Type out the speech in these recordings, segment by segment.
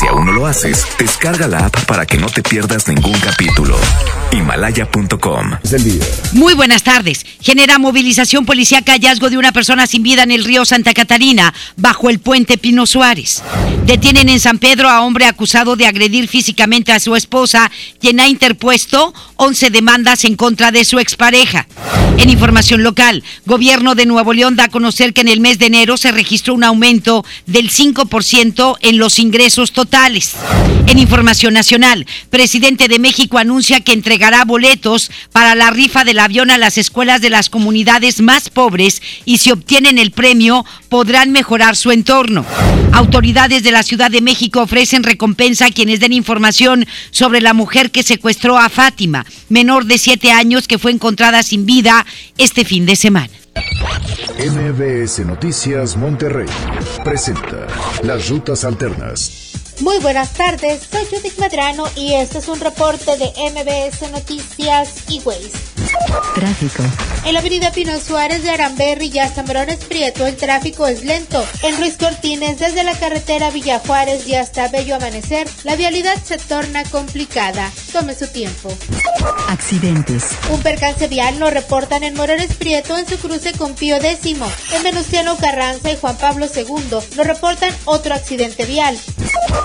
Si aún no lo haces, descarga la app para que no te pierdas ningún capítulo. Himalaya.com. Muy buenas tardes. Genera movilización policíaca hallazgo de una persona sin vida en el río Santa Catarina, bajo el puente Pino Suárez. Detienen en San Pedro a hombre acusado de agredir físicamente a su esposa, quien ha interpuesto 11 demandas en contra de su expareja. En información local, gobierno de Nuevo León da a conocer que en el mes de enero se registró un aumento del 5% en los ingresos totales. En información nacional, presidente de México anuncia que entregará boletos para la rifa del avión a las escuelas de las comunidades más pobres y si obtienen el premio podrán mejorar su entorno. Autoridades de la Ciudad de México ofrecen recompensa a quienes den información sobre la mujer que secuestró a Fátima, menor de 7 años que fue encontrada sin vida este fin de semana. MBS Noticias Monterrey presenta Las Rutas Alternas. Muy buenas tardes, soy Judith Medrano y este es un reporte de MBS Noticias y Ways. Tráfico. En la avenida Pino Suárez de Aramberri y hasta Morones Prieto el tráfico es lento. En Ruiz Cortines desde la carretera Villa Juárez y hasta Bello Amanecer la vialidad se torna complicada. Tome su tiempo. Accidentes. Un percance vial lo reportan en Morones Prieto en su cruce con Pío X. En Venustiano Carranza y Juan Pablo II lo reportan otro accidente vial.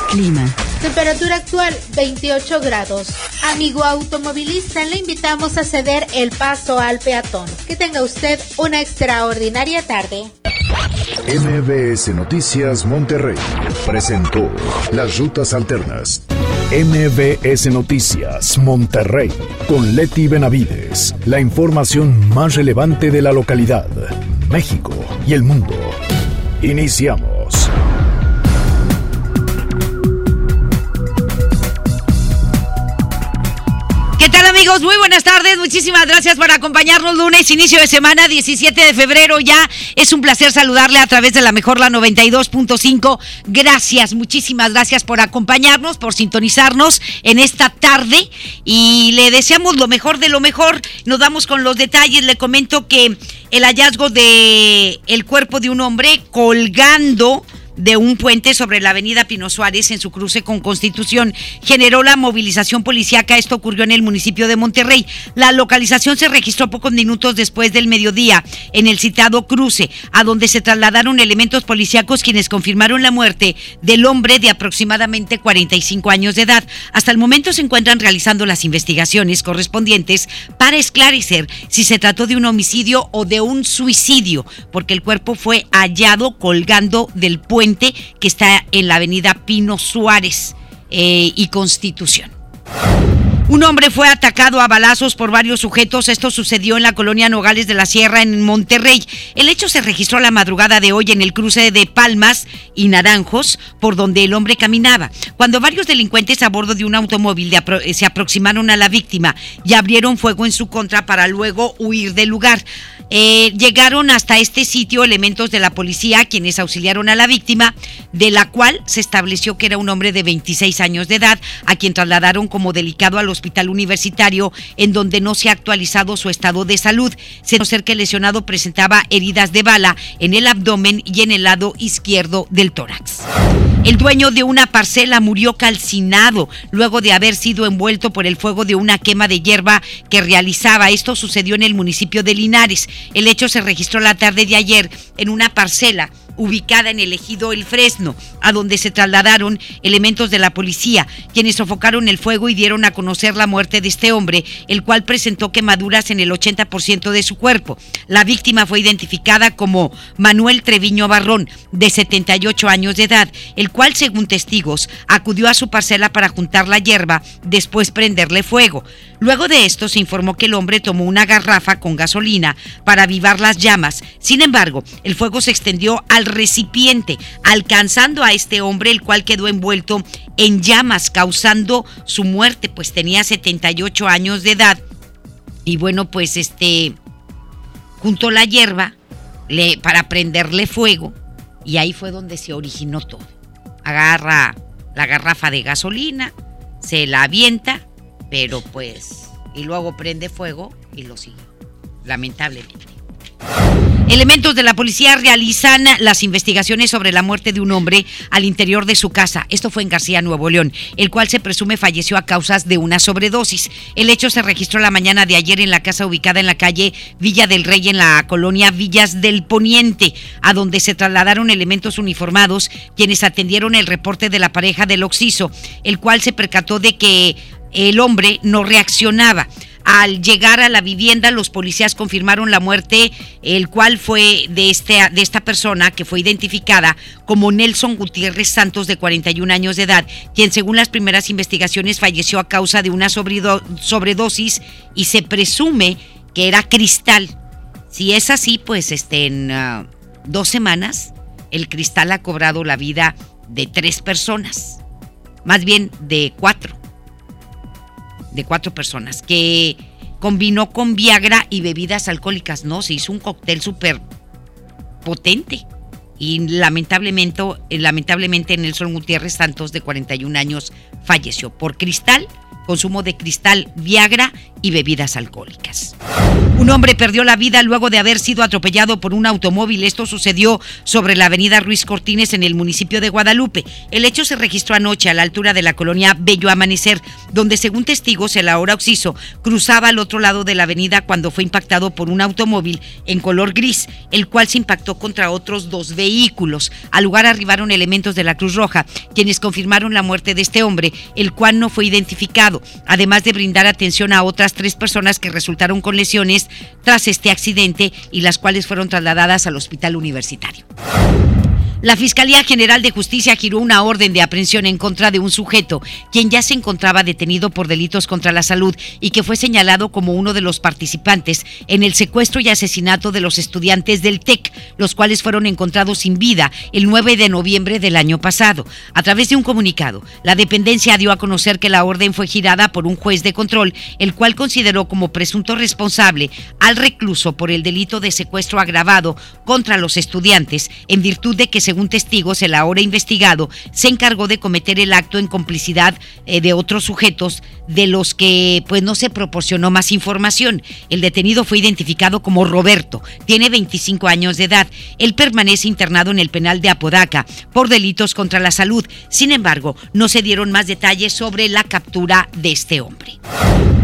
Clima. Temperatura actual 28 grados. Amigo automovilista, le invitamos a ceder el paso al peatón. Que tenga usted una extraordinaria tarde. MBS Noticias Monterrey presentó Las Rutas Alternas. MBS Noticias Monterrey con Leti Benavides. La información más relevante de la localidad, México y el mundo. Iniciamos. Muy buenas tardes. Muchísimas gracias por acompañarnos lunes, inicio de semana, 17 de febrero ya. Es un placer saludarle a través de la mejor la 92.5. Gracias, muchísimas gracias por acompañarnos, por sintonizarnos en esta tarde y le deseamos lo mejor de lo mejor. Nos damos con los detalles. Le comento que el hallazgo de el cuerpo de un hombre colgando de un puente sobre la avenida Pino Suárez en su cruce con Constitución generó la movilización policíaca. Esto ocurrió en el municipio de Monterrey. La localización se registró pocos minutos después del mediodía en el citado cruce, a donde se trasladaron elementos policíacos quienes confirmaron la muerte del hombre de aproximadamente 45 años de edad. Hasta el momento se encuentran realizando las investigaciones correspondientes para esclarecer si se trató de un homicidio o de un suicidio, porque el cuerpo fue hallado colgando del puente que está en la avenida Pino Suárez eh, y Constitución. Un hombre fue atacado a balazos por varios sujetos. Esto sucedió en la colonia Nogales de la Sierra, en Monterrey. El hecho se registró la madrugada de hoy en el cruce de Palmas y Naranjos, por donde el hombre caminaba. Cuando varios delincuentes a bordo de un automóvil se aproximaron a la víctima y abrieron fuego en su contra para luego huir del lugar. Eh, llegaron hasta este sitio elementos de la policía quienes auxiliaron a la víctima, de la cual se estableció que era un hombre de 26 años de edad, a quien trasladaron como delicado al hospital universitario, en donde no se ha actualizado su estado de salud, se ser que el lesionado presentaba heridas de bala en el abdomen y en el lado izquierdo del tórax. El dueño de una parcela murió calcinado luego de haber sido envuelto por el fuego de una quema de hierba que realizaba. Esto sucedió en el municipio de Linares. El hecho se registró la tarde de ayer en una parcela ubicada en el ejido El Fresno, a donde se trasladaron elementos de la policía, quienes sofocaron el fuego y dieron a conocer la muerte de este hombre, el cual presentó quemaduras en el 80% de su cuerpo. La víctima fue identificada como Manuel Treviño Barrón, de 78 años de edad, el cual, según testigos, acudió a su parcela para juntar la hierba, después prenderle fuego. Luego de esto se informó que el hombre tomó una garrafa con gasolina para avivar las llamas. Sin embargo, el fuego se extendió al recipiente, alcanzando a este hombre, el cual quedó envuelto en llamas, causando su muerte, pues tenía 78 años de edad. Y bueno, pues este juntó la hierba le, para prenderle fuego y ahí fue donde se originó todo. Agarra la garrafa de gasolina, se la avienta, pero pues, y luego prende fuego y lo sigue, lamentablemente. Elementos de la policía realizan las investigaciones sobre la muerte de un hombre al interior de su casa. Esto fue en García, Nuevo León, el cual se presume falleció a causas de una sobredosis. El hecho se registró la mañana de ayer en la casa ubicada en la calle Villa del Rey, en la colonia Villas del Poniente, a donde se trasladaron elementos uniformados quienes atendieron el reporte de la pareja del Oxiso, el cual se percató de que el hombre no reaccionaba. Al llegar a la vivienda, los policías confirmaron la muerte, el cual fue de, este, de esta persona que fue identificada como Nelson Gutiérrez Santos, de 41 años de edad, quien según las primeras investigaciones falleció a causa de una sobredosis y se presume que era cristal. Si es así, pues este, en ah, dos semanas el cristal ha cobrado la vida de tres personas, más bien de cuatro de cuatro personas que combinó con Viagra y bebidas alcohólicas. No, se hizo un cóctel súper potente. Y lamentablemente, lamentablemente Nelson Gutiérrez Santos, de 41 años, falleció por cristal consumo de cristal, Viagra y bebidas alcohólicas. Un hombre perdió la vida luego de haber sido atropellado por un automóvil. Esto sucedió sobre la avenida Ruiz Cortines en el municipio de Guadalupe. El hecho se registró anoche a la altura de la colonia Bello Amanecer, donde según testigos el ahora occiso cruzaba al otro lado de la avenida cuando fue impactado por un automóvil en color gris, el cual se impactó contra otros dos vehículos. Al lugar arribaron elementos de la Cruz Roja, quienes confirmaron la muerte de este hombre, el cual no fue identificado además de brindar atención a otras tres personas que resultaron con lesiones tras este accidente y las cuales fueron trasladadas al hospital universitario. La Fiscalía General de Justicia giró una orden de aprehensión en contra de un sujeto, quien ya se encontraba detenido por delitos contra la salud y que fue señalado como uno de los participantes en el secuestro y asesinato de los estudiantes del TEC, los cuales fueron encontrados sin vida el 9 de noviembre del año pasado. A través de un comunicado, la dependencia dio a conocer que la orden fue girada por un juez de control, el cual consideró como presunto responsable al recluso por el delito de secuestro agravado contra los estudiantes, en virtud de que se según testigos, el ahora investigado se encargó de cometer el acto en complicidad eh, de otros sujetos de los que pues no se proporcionó más información. El detenido fue identificado como Roberto, tiene 25 años de edad. Él permanece internado en el penal de Apodaca por delitos contra la salud. Sin embargo, no se dieron más detalles sobre la captura de este hombre.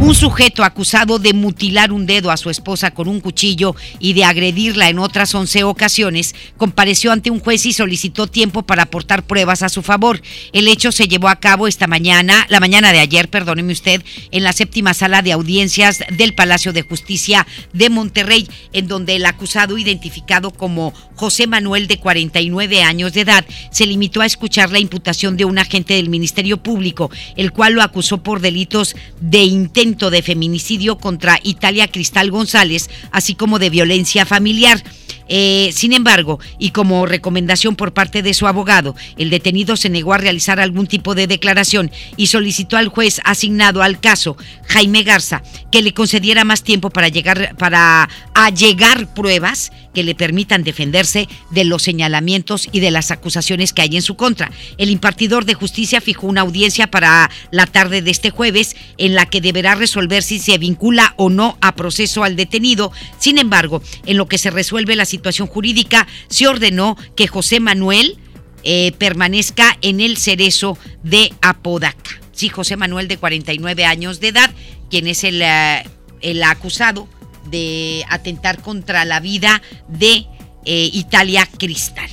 Un sujeto acusado de mutilar un dedo a su esposa con un cuchillo y de agredirla en otras 11 ocasiones compareció ante un juez y solicitó tiempo para aportar pruebas a su favor. El hecho se llevó a cabo esta mañana, la mañana de ayer, perdóneme usted, en la séptima sala de audiencias del Palacio de Justicia de Monterrey, en donde el acusado identificado como José Manuel de 49 años de edad se limitó a escuchar la imputación de un agente del Ministerio Público, el cual lo acusó por delitos de intento de feminicidio contra Italia Cristal González, así como de violencia familiar. Eh, sin embargo, y como recomendación por parte de su abogado, el detenido se negó a realizar algún tipo de declaración y solicitó al juez asignado al caso, Jaime Garza, que le concediera más tiempo para llegar para allegar pruebas que le permitan defenderse de los señalamientos y de las acusaciones que hay en su contra. El impartidor de justicia fijó una audiencia para la tarde de este jueves en la que deberá resolver si se vincula o no a proceso al detenido. Sin embargo, en lo que se resuelve la situación jurídica, se ordenó que José Manuel eh, permanezca en el cerezo de Apodaca. Sí, José Manuel de 49 años de edad, quien es el, eh, el acusado de atentar contra la vida de eh, Italia Cristal.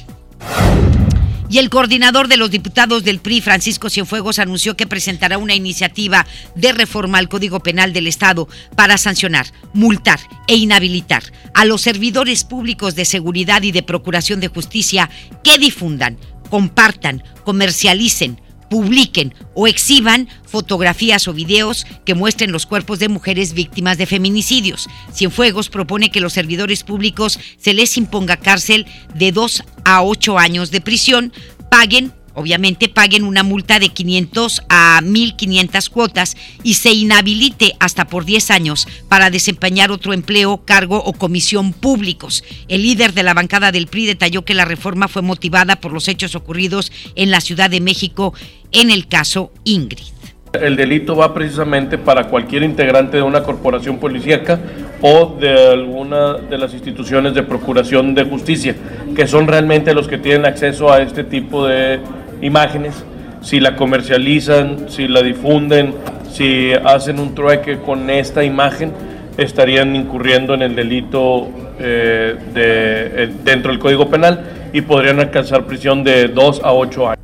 Y el coordinador de los diputados del PRI, Francisco Cienfuegos, anunció que presentará una iniciativa de reforma al Código Penal del Estado para sancionar, multar e inhabilitar a los servidores públicos de seguridad y de procuración de justicia que difundan, compartan, comercialicen, publiquen o exhiban fotografías o videos que muestren los cuerpos de mujeres víctimas de feminicidios. Cienfuegos propone que los servidores públicos se les imponga cárcel de 2 a 8 años de prisión, paguen obviamente paguen una multa de 500 a 1.500 cuotas y se inhabilite hasta por 10 años para desempeñar otro empleo, cargo o comisión públicos. El líder de la bancada del PRI detalló que la reforma fue motivada por los hechos ocurridos en la Ciudad de México en el caso Ingrid. El delito va precisamente para cualquier integrante de una corporación policíaca o de alguna de las instituciones de procuración de justicia, que son realmente los que tienen acceso a este tipo de imágenes. Si la comercializan, si la difunden, si hacen un trueque con esta imagen, estarían incurriendo en el delito eh, de, eh, dentro del Código Penal y podrían alcanzar prisión de 2 a 8 años.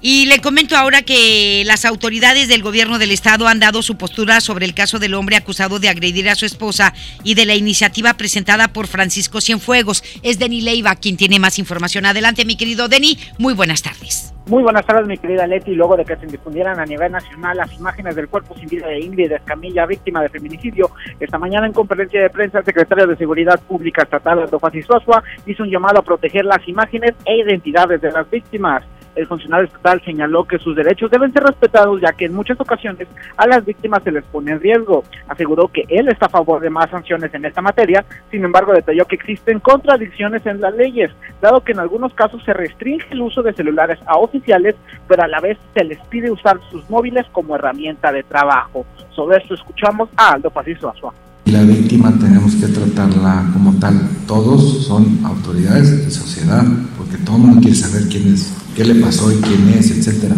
Y le comento ahora que las autoridades del gobierno del estado han dado su postura sobre el caso del hombre acusado de agredir a su esposa y de la iniciativa presentada por Francisco Cienfuegos. Es Deni Leiva quien tiene más información. Adelante, mi querido Deni. Muy buenas tardes. Muy buenas tardes, mi querida Leti. Luego de que se difundieran a nivel nacional las imágenes del cuerpo sin vida de Ingrid Escamilla, víctima de feminicidio, esta mañana en conferencia de prensa, el secretario de Seguridad Pública Estatal, Aldo Suazua, hizo un llamado a proteger las imágenes e identidades de las víctimas el funcionario estatal señaló que sus derechos deben ser respetados ya que en muchas ocasiones a las víctimas se les pone en riesgo. Aseguró que él está a favor de más sanciones en esta materia, sin embargo detalló que existen contradicciones en las leyes, dado que en algunos casos se restringe el uso de celulares a oficiales, pero a la vez se les pide usar sus móviles como herramienta de trabajo. Sobre esto escuchamos a Aldo Pacizo Azua. La víctima tenemos que tratarla como tal. Todos son autoridades de sociedad, porque todo el mundo quiere saber quién es, qué le pasó y quién es, etcétera.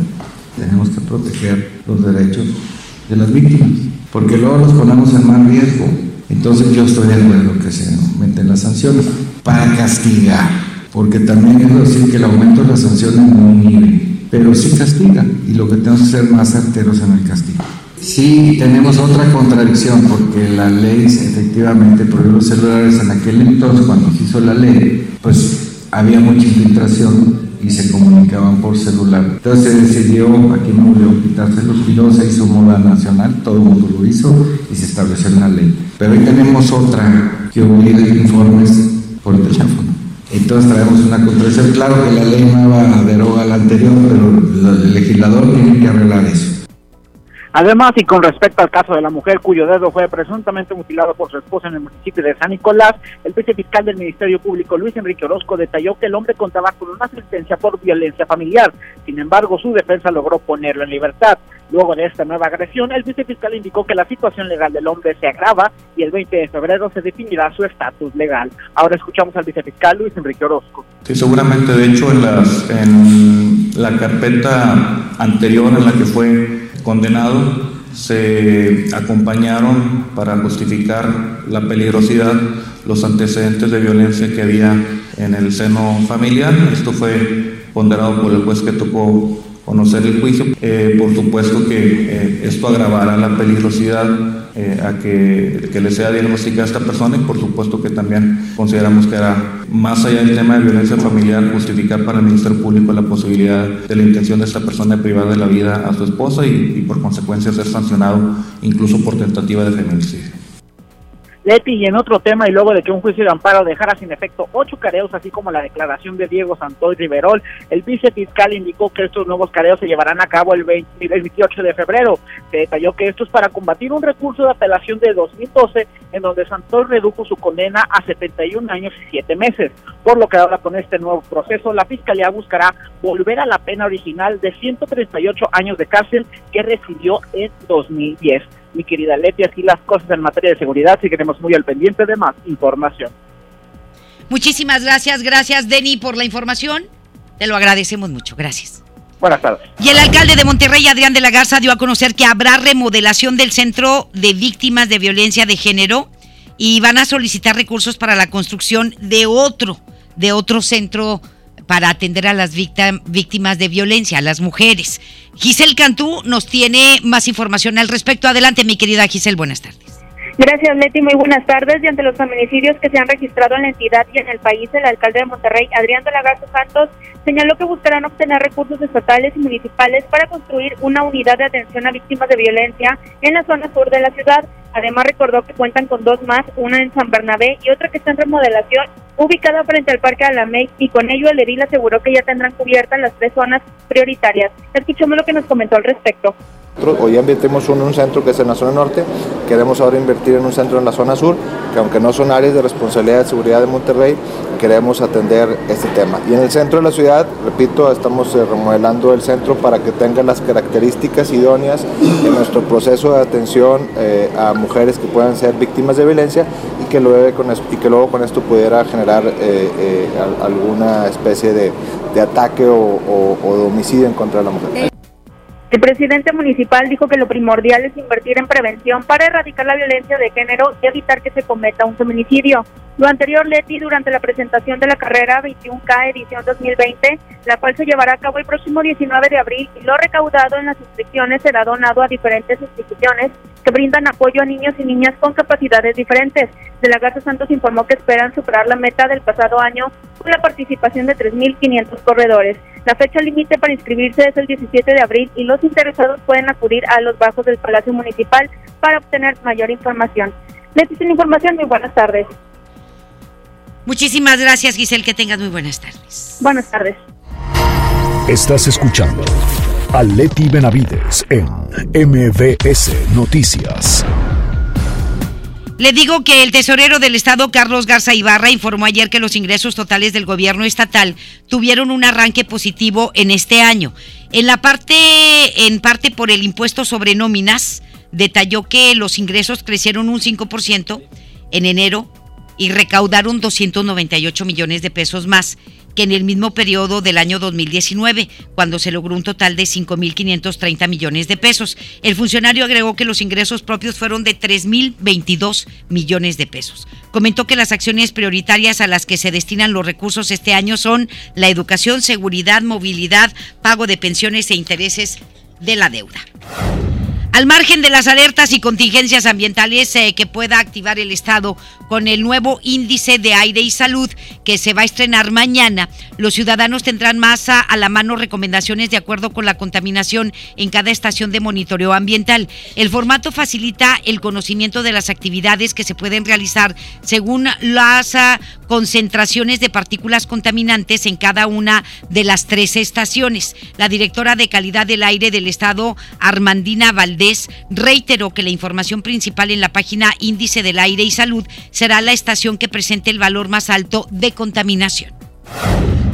Tenemos que proteger los derechos de las víctimas, porque luego los ponemos en más riesgo. Entonces yo estoy de acuerdo que se aumenten las sanciones para castigar, porque también es decir que el aumento de las sanciones no inhibe, pero sí castiga y lo que tenemos que ser más certeros en el castigo. Sí, tenemos otra contradicción porque la ley efectivamente prohibió los celulares en aquel entonces cuando se hizo la ley, pues había mucha infiltración y se comunicaban por celular. Entonces se decidió, aquí no murió, quitárselos y luego se hizo moda nacional, todo el mundo lo hizo y se estableció en la ley. Pero hoy tenemos otra que obliga informes por teléfono. Entonces traemos una contradicción. Claro que la ley nueva deroga la anterior, pero el legislador tiene que arreglar eso. Además, y con respecto al caso de la mujer cuyo dedo fue presuntamente mutilado por su esposa en el municipio de San Nicolás, el vicefiscal del Ministerio Público, Luis Enrique Orozco, detalló que el hombre contaba con una sentencia por violencia familiar. Sin embargo, su defensa logró ponerlo en libertad. Luego de esta nueva agresión, el vicefiscal indicó que la situación legal del hombre se agrava y el 20 de febrero se definirá su estatus legal. Ahora escuchamos al vicefiscal Luis Enrique Orozco. Sí, seguramente, de hecho, en, en la carpeta anterior en la que fue condenado se acompañaron para justificar la peligrosidad los antecedentes de violencia que había en el seno familiar. Esto fue ponderado por el juez que tocó conocer el juicio. Eh, por supuesto que eh, esto agravará la peligrosidad eh, a que, que, le sea diagnosticada a esta persona y por supuesto que también consideramos que era más allá del tema de violencia familiar justificar para el Ministerio Público la posibilidad de la intención de esta persona de privar de la vida a su esposa y, y por consecuencia ser sancionado incluso por tentativa de feminicidio. Leti, y en otro tema, y luego de que un juicio de amparo dejara sin efecto ocho careos, así como la declaración de Diego Santoy Riverol, el vicefiscal indicó que estos nuevos careos se llevarán a cabo el, 28 de febrero. Se detalló que esto es para combatir un recurso de apelación de 2012, en donde Santoy redujo su condena a 71 años y 7 meses. Por lo que ahora con este nuevo proceso, la fiscalía buscará volver a la pena original de 138 años de cárcel que recibió en 2010 mi querida Leti, así las cosas en materia de seguridad, si queremos muy al pendiente de más información. Muchísimas gracias, gracias Denny por la información. Te lo agradecemos mucho, gracias. Buenas tardes. Y el alcalde de Monterrey, Adrián de la Garza, dio a conocer que habrá remodelación del Centro de Víctimas de Violencia de Género y van a solicitar recursos para la construcción de otro, de otro centro para atender a las víctimas de violencia, a las mujeres. Giselle Cantú nos tiene más información al respecto. Adelante, mi querida Giselle, buenas tardes. Gracias, Leti. Muy buenas tardes. Y ante los feminicidios que se han registrado en la entidad y en el país, el alcalde de Monterrey, Adrián de la Garza Santos, señaló que buscarán obtener recursos estatales y municipales para construir una unidad de atención a víctimas de violencia en la zona sur de la ciudad. Además, recordó que cuentan con dos más, una en San Bernabé y otra que está en remodelación, ubicada frente al Parque Alamey, y con ello el edil aseguró que ya tendrán cubiertas las tres zonas prioritarias. Escuchemos lo que nos comentó al respecto. Hoy invertimos en un centro que es en la zona norte, queremos ahora invertir en un centro en la zona sur, que aunque no son áreas de responsabilidad de seguridad de Monterrey, queremos atender este tema. Y en el centro de la ciudad, repito, estamos eh, remodelando el centro para que tenga las características idóneas en nuestro proceso de atención eh, a mujeres que puedan ser víctimas de violencia y que luego con esto, y que luego con esto pudiera generar eh, alguna especie de, ataque o, o de homicidio en contra de la mujer. El presidente municipal dijo que lo primordial es invertir en prevención para erradicar la violencia de género y evitar que se cometa un feminicidio. Lo anterior, Leti, durante la presentación de la carrera 21K edición 2020, la cual se llevará a cabo el próximo 19 de abril y lo recaudado en las inscripciones será donado a diferentes instituciones que brindan apoyo a niños y niñas con capacidades diferentes. De la Garza Santos informó que esperan superar la meta del pasado año con la participación de 3.500 corredores. La fecha límite para inscribirse es el 17 de abril y los interesados pueden acudir a los bajos del Palacio Municipal para obtener mayor información. Les la información, muy buenas tardes. Muchísimas gracias, Giselle, que tengas muy buenas tardes. Buenas tardes. Estás escuchando a Leti Benavides en MBS Noticias. Le digo que el tesorero del Estado, Carlos Garza Ibarra, informó ayer que los ingresos totales del gobierno estatal tuvieron un arranque positivo en este año. En la parte, en parte por el impuesto sobre nóminas, detalló que los ingresos crecieron un 5% en enero y recaudaron 298 millones de pesos más que en el mismo periodo del año 2019, cuando se logró un total de 5.530 millones de pesos. El funcionario agregó que los ingresos propios fueron de 3.022 millones de pesos. Comentó que las acciones prioritarias a las que se destinan los recursos este año son la educación, seguridad, movilidad, pago de pensiones e intereses de la deuda. Al margen de las alertas y contingencias ambientales eh, que pueda activar el Estado con el nuevo índice de aire y salud que se va a estrenar mañana, los ciudadanos tendrán más a, la mano recomendaciones de acuerdo con la contaminación en cada estación de monitoreo ambiental. El formato facilita el conocimiento de las actividades que se pueden realizar según las ah, concentraciones de partículas contaminantes en cada una de las tres estaciones. La directora de calidad del aire del Estado, Armandina Valdés, reiteró que la información principal en la página Índice del Aire y Salud será la estación que presente el valor más alto de contaminación.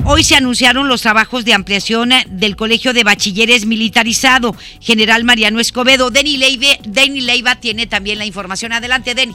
Hoy se anunciaron los trabajos de ampliación del Colegio de Bachilleres Militarizado. General Mariano Escobedo. Denny Leiva, Leiva tiene también la información. Adelante, Denny.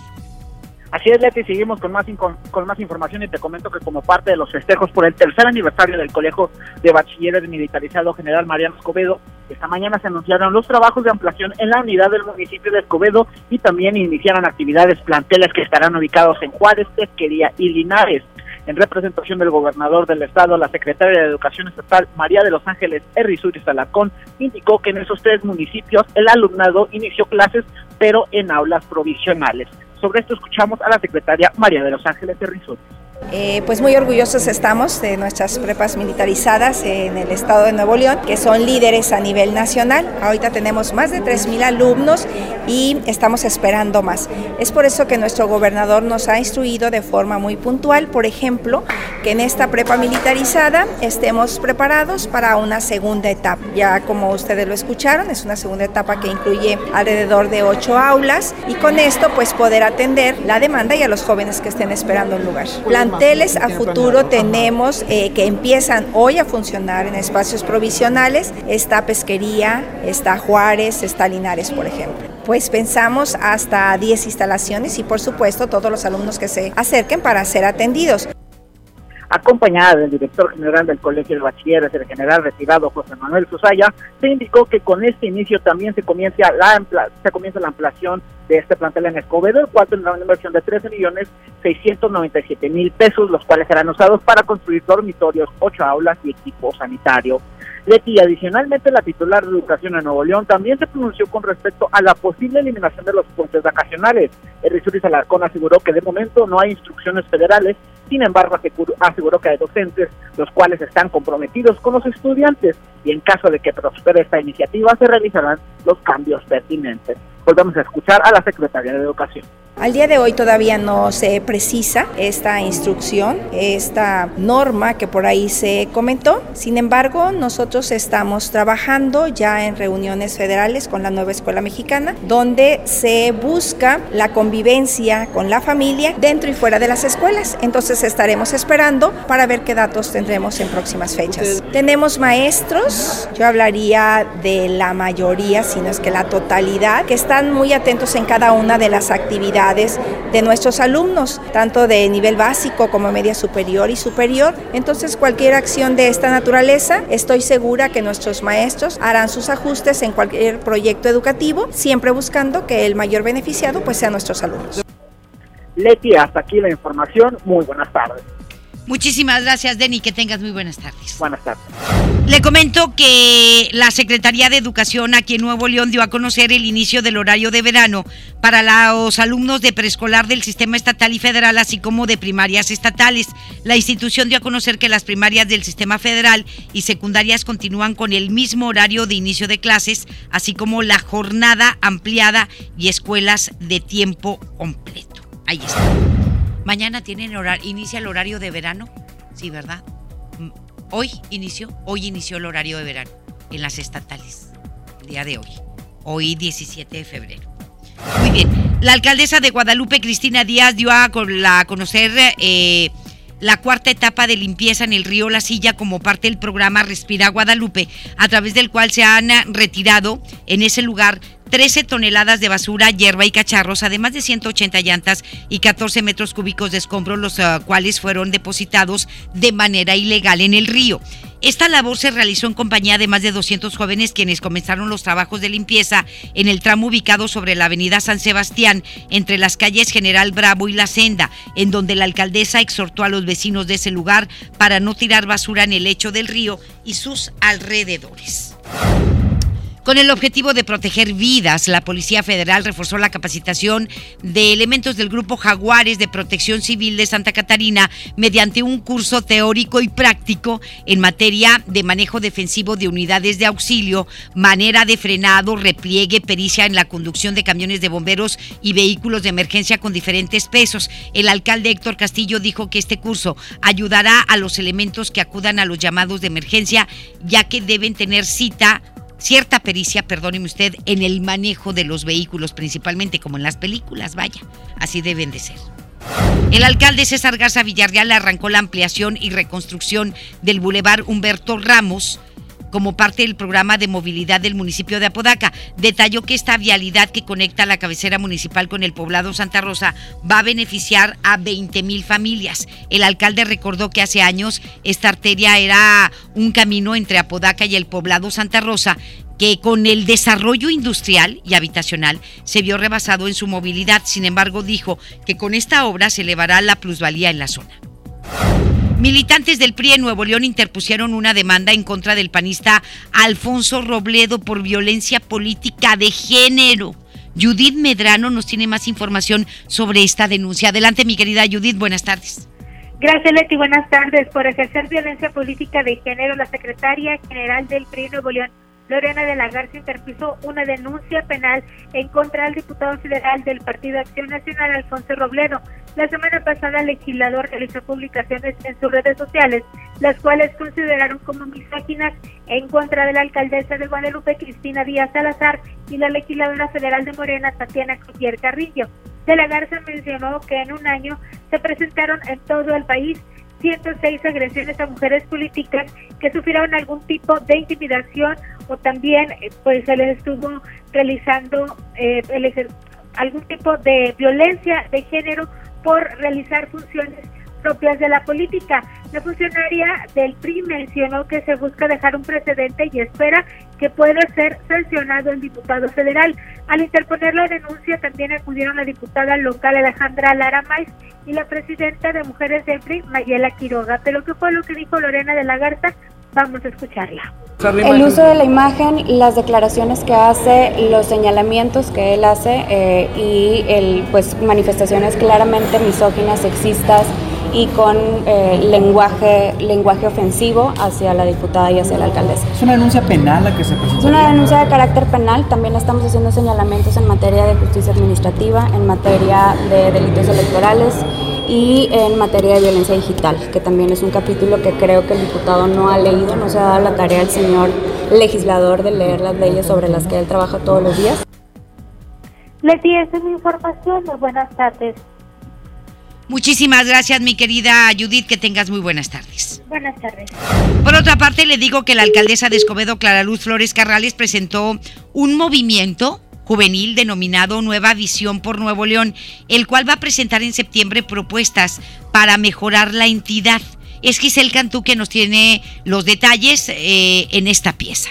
Así es, Leti, seguimos con más, con más información y te comento que como parte de los festejos por el tercer aniversario del Colegio de Bachilleres Militarizado General Mariano Escobedo, esta mañana se anunciaron los trabajos de ampliación en la unidad del municipio de Escobedo y también iniciaron actividades planteles que estarán ubicados en Juárez, Tesquería y Linares. En representación del gobernador del estado, la secretaria de Educación Estatal, María de los Ángeles Errizuri Salacón, indicó que en esos tres municipios el alumnado inició clases, pero en aulas provisionales. Sobre esto escuchamos a la secretaria María de los Ángeles de eh, pues muy orgullosos estamos de nuestras prepas militarizadas en el estado de Nuevo León, que son líderes a nivel nacional. Ahorita tenemos más de 3.000 alumnos y estamos esperando más. Es por eso que nuestro gobernador nos ha instruido de forma muy puntual, por ejemplo, que en esta prepa militarizada estemos preparados para una segunda etapa. Ya como ustedes lo escucharon, es una segunda etapa que incluye alrededor de ocho aulas y con esto pues poder atender la demanda y a los jóvenes que estén esperando un lugar. Planteles a futuro tenemos eh, que empiezan hoy a funcionar en espacios provisionales. Está Pesquería, está Juárez, está Linares, por ejemplo. Pues pensamos hasta 10 instalaciones y por supuesto todos los alumnos que se acerquen para ser atendidos acompañada del director general del Colegio de Bachilleres, el general retirado José Manuel Susaya, se indicó que con este inicio también se comienza la, se comienza la ampliación de este plantel en Escobedo, el cual tendrá una inversión de 13 millones 697 mil pesos, los cuales serán usados para construir dormitorios, ocho aulas y equipo sanitario. Leti, adicionalmente la titular de Educación en Nuevo León también se pronunció con respecto a la posible eliminación de los puentes vacacionales. Erizuri Salarcón aseguró que de momento no hay instrucciones federales, sin embargo aseguró que hay docentes los cuales están comprometidos con los estudiantes y en caso de que prospere esta iniciativa se realizarán los cambios pertinentes. Volvemos a escuchar a la secretaria de Educación Al día de hoy todavía no se precisa esta instrucción, esta norma que por ahí se comentó. Sin embargo, nosotros estamos trabajando ya en reuniones federales con la nueva escuela mexicana, donde se busca la convivencia con la familia dentro y fuera de las escuelas. Entonces estaremos esperando para ver qué datos tendremos en próximas fechas. Tenemos maestros, yo hablaría de la mayoría, si no es que la totalidad, que están muy atentos en cada una de las actividades de nuestros alumnos, tanto de nivel básico como media superior y superior. Entonces cualquier acción de esta naturaleza, estoy segura que nuestros maestros harán sus ajustes en cualquier proyecto educativo, siempre buscando que el mayor beneficiado pues sean nuestros alumnos. Leti, hasta aquí la información. Muy buenas tardes. Muchísimas gracias, Denny. Que tengas muy buenas tardes. Buenas tardes. Le comento que la Secretaría de Educación aquí en Nuevo León dio a conocer el inicio del horario de verano para los alumnos de preescolar del sistema estatal y federal, así como de primarias estatales. La institución dio a conocer que las primarias del sistema federal y secundarias continúan con el mismo horario de inicio de clases, así como la jornada ampliada y escuelas de tiempo completo. Ahí está. Mañana tienen horario, inicia el horario de verano, sí, ¿verdad? Mm, Hoy inició, hoy inició el horario de verano en las estatales, día de hoy, hoy 17 de febrero. Muy bien, la alcaldesa de Guadalupe, Cristina Díaz, dio a, a conocer eh, la cuarta etapa de limpieza en el río La Silla como parte del programa Respira Guadalupe, a través del cual se han retirado en ese lugar 13 toneladas de basura, hierba y cacharros, además de 180 llantas y 14 metros cúbicos de escombros, los ah, cuales fueron depositados de manera ilegal en el río. Esta labor se realizó en compañía de más de 200 jóvenes quienes comenzaron los trabajos de limpieza en el tramo ubicado sobre la avenida San Sebastián, entre las calles General Bravo y La Senda, en donde la alcaldesa exhortó a los vecinos de ese lugar para no tirar basura en el lecho del río y sus alrededores. Con el objetivo de proteger vidas, la Policía Federal reforzó la capacitación de elementos del Grupo Jaguares de Protección Civil de Santa Catarina mediante un curso teórico y práctico en materia de manejo defensivo de unidades de auxilio, manera de frenado, repliegue, pericia en la conducción de camiones de bomberos y vehículos de emergencia con diferentes pesos. El alcalde Héctor Castillo dijo que este curso ayudará a los elementos que acudan a los llamados de emergencia, ya que deben tener cita cierta pericia, perdóneme usted, en el manejo de los vehículos, principalmente como en las películas, vaya, así deben de ser. El alcalde César Garza Villarreal arrancó la ampliación y reconstrucción del bulevar Humberto Ramos como parte del programa de movilidad del municipio de Apodaca. Detalló que esta vialidad que conecta la cabecera municipal con el poblado Santa Rosa va a beneficiar a 20 mil familias. El alcalde recordó que hace años esta arteria era un camino entre Apodaca y el poblado Santa Rosa que con el desarrollo industrial y habitacional se vio rebasado en su movilidad. Sin embargo, dijo que con esta obra se elevará la plusvalía en la zona. Militantes del PRI en Nuevo León interpusieron una demanda en contra del panista Alfonso Robledo por violencia política de género. Judith Medrano nos tiene más información sobre esta denuncia. Adelante, mi querida Judith, buenas tardes. Gracias, Leti. Buenas tardes. Por ejercer violencia política de género, la secretaria general del PRI Nuevo León, Lorena de la Garza, interpuso una denuncia penal en contra del diputado federal del Partido Acción Nacional, Alfonso Robledo. La semana pasada, el legislador realizó publicaciones en sus redes sociales, las cuales consideraron como misóginas en contra de la alcaldesa de Guadalupe, Cristina Díaz Salazar, y la legisladora federal de Morena, Tatiana Cruzier Carrillo. De la Garza mencionó que en un año se presentaron en todo el país 106 agresiones a mujeres políticas que sufrieron algún tipo de intimidación o también eh, pues se les estuvo realizando eh, el algún tipo de violencia de género por realizar funciones propias de la política. La funcionaria del PRI mencionó que se busca dejar un precedente y espera que pueda ser sancionado el diputado federal. Al interponer la denuncia también acudieron la diputada local Alejandra Lara Maiz y la presidenta de Mujeres del PRI, Mayela Quiroga. Pero ¿qué fue lo que dijo Lorena de la Garza? Vamos a escucharla. El uso de la imagen, las declaraciones que hace, los señalamientos que él hace eh, y el, pues, manifestaciones claramente misóginas, sexistas y con eh, lenguaje, lenguaje ofensivo hacia la diputada y hacia la alcaldesa. ¿Es una denuncia penal la que se presentó? Es una denuncia de carácter penal, también estamos haciendo señalamientos en materia de justicia administrativa, en materia de delitos electorales y en materia de violencia digital, que también es un capítulo que creo que el diputado no ha leído, no se ha dado la tarea al señor legislador de leer las leyes sobre las que él trabaja todos los días. Leti, esa es mi información. Muy buenas tardes. Muchísimas gracias, mi querida Judith. Que tengas muy buenas tardes. Buenas tardes. Por otra parte, le digo que la alcaldesa de Escobedo, Clara Luz Flores Carrales, presentó un movimiento juvenil denominado Nueva Visión por Nuevo León, el cual va a presentar en septiembre propuestas para mejorar la entidad. Es Giselle Cantú que nos tiene los detalles eh, en esta pieza.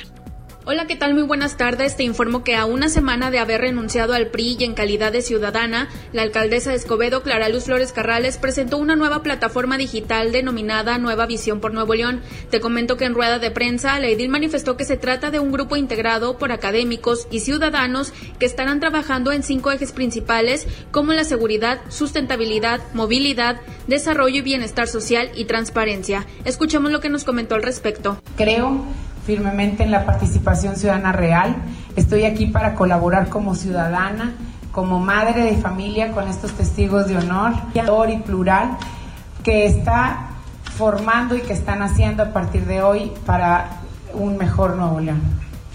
Hola, ¿qué tal? Muy buenas tardes. Te informo que a una semana de haber renunciado al PRI y en calidad de ciudadana, la alcaldesa de Escobedo, Clara Luz Flores Carrales, presentó una nueva plataforma digital denominada Nueva Visión por Nuevo León. Te comento que en rueda de prensa, la edil manifestó que se trata de un grupo integrado por académicos y ciudadanos que estarán trabajando en cinco ejes principales como la seguridad, sustentabilidad, movilidad, desarrollo y bienestar social y transparencia. Escuchemos lo que nos comentó al respecto. Creo firmemente en la participación ciudadana real. Estoy aquí para colaborar como ciudadana, como madre de familia con estos testigos de honor y plural que está formando y que están haciendo a partir de hoy para un mejor Nuevo León.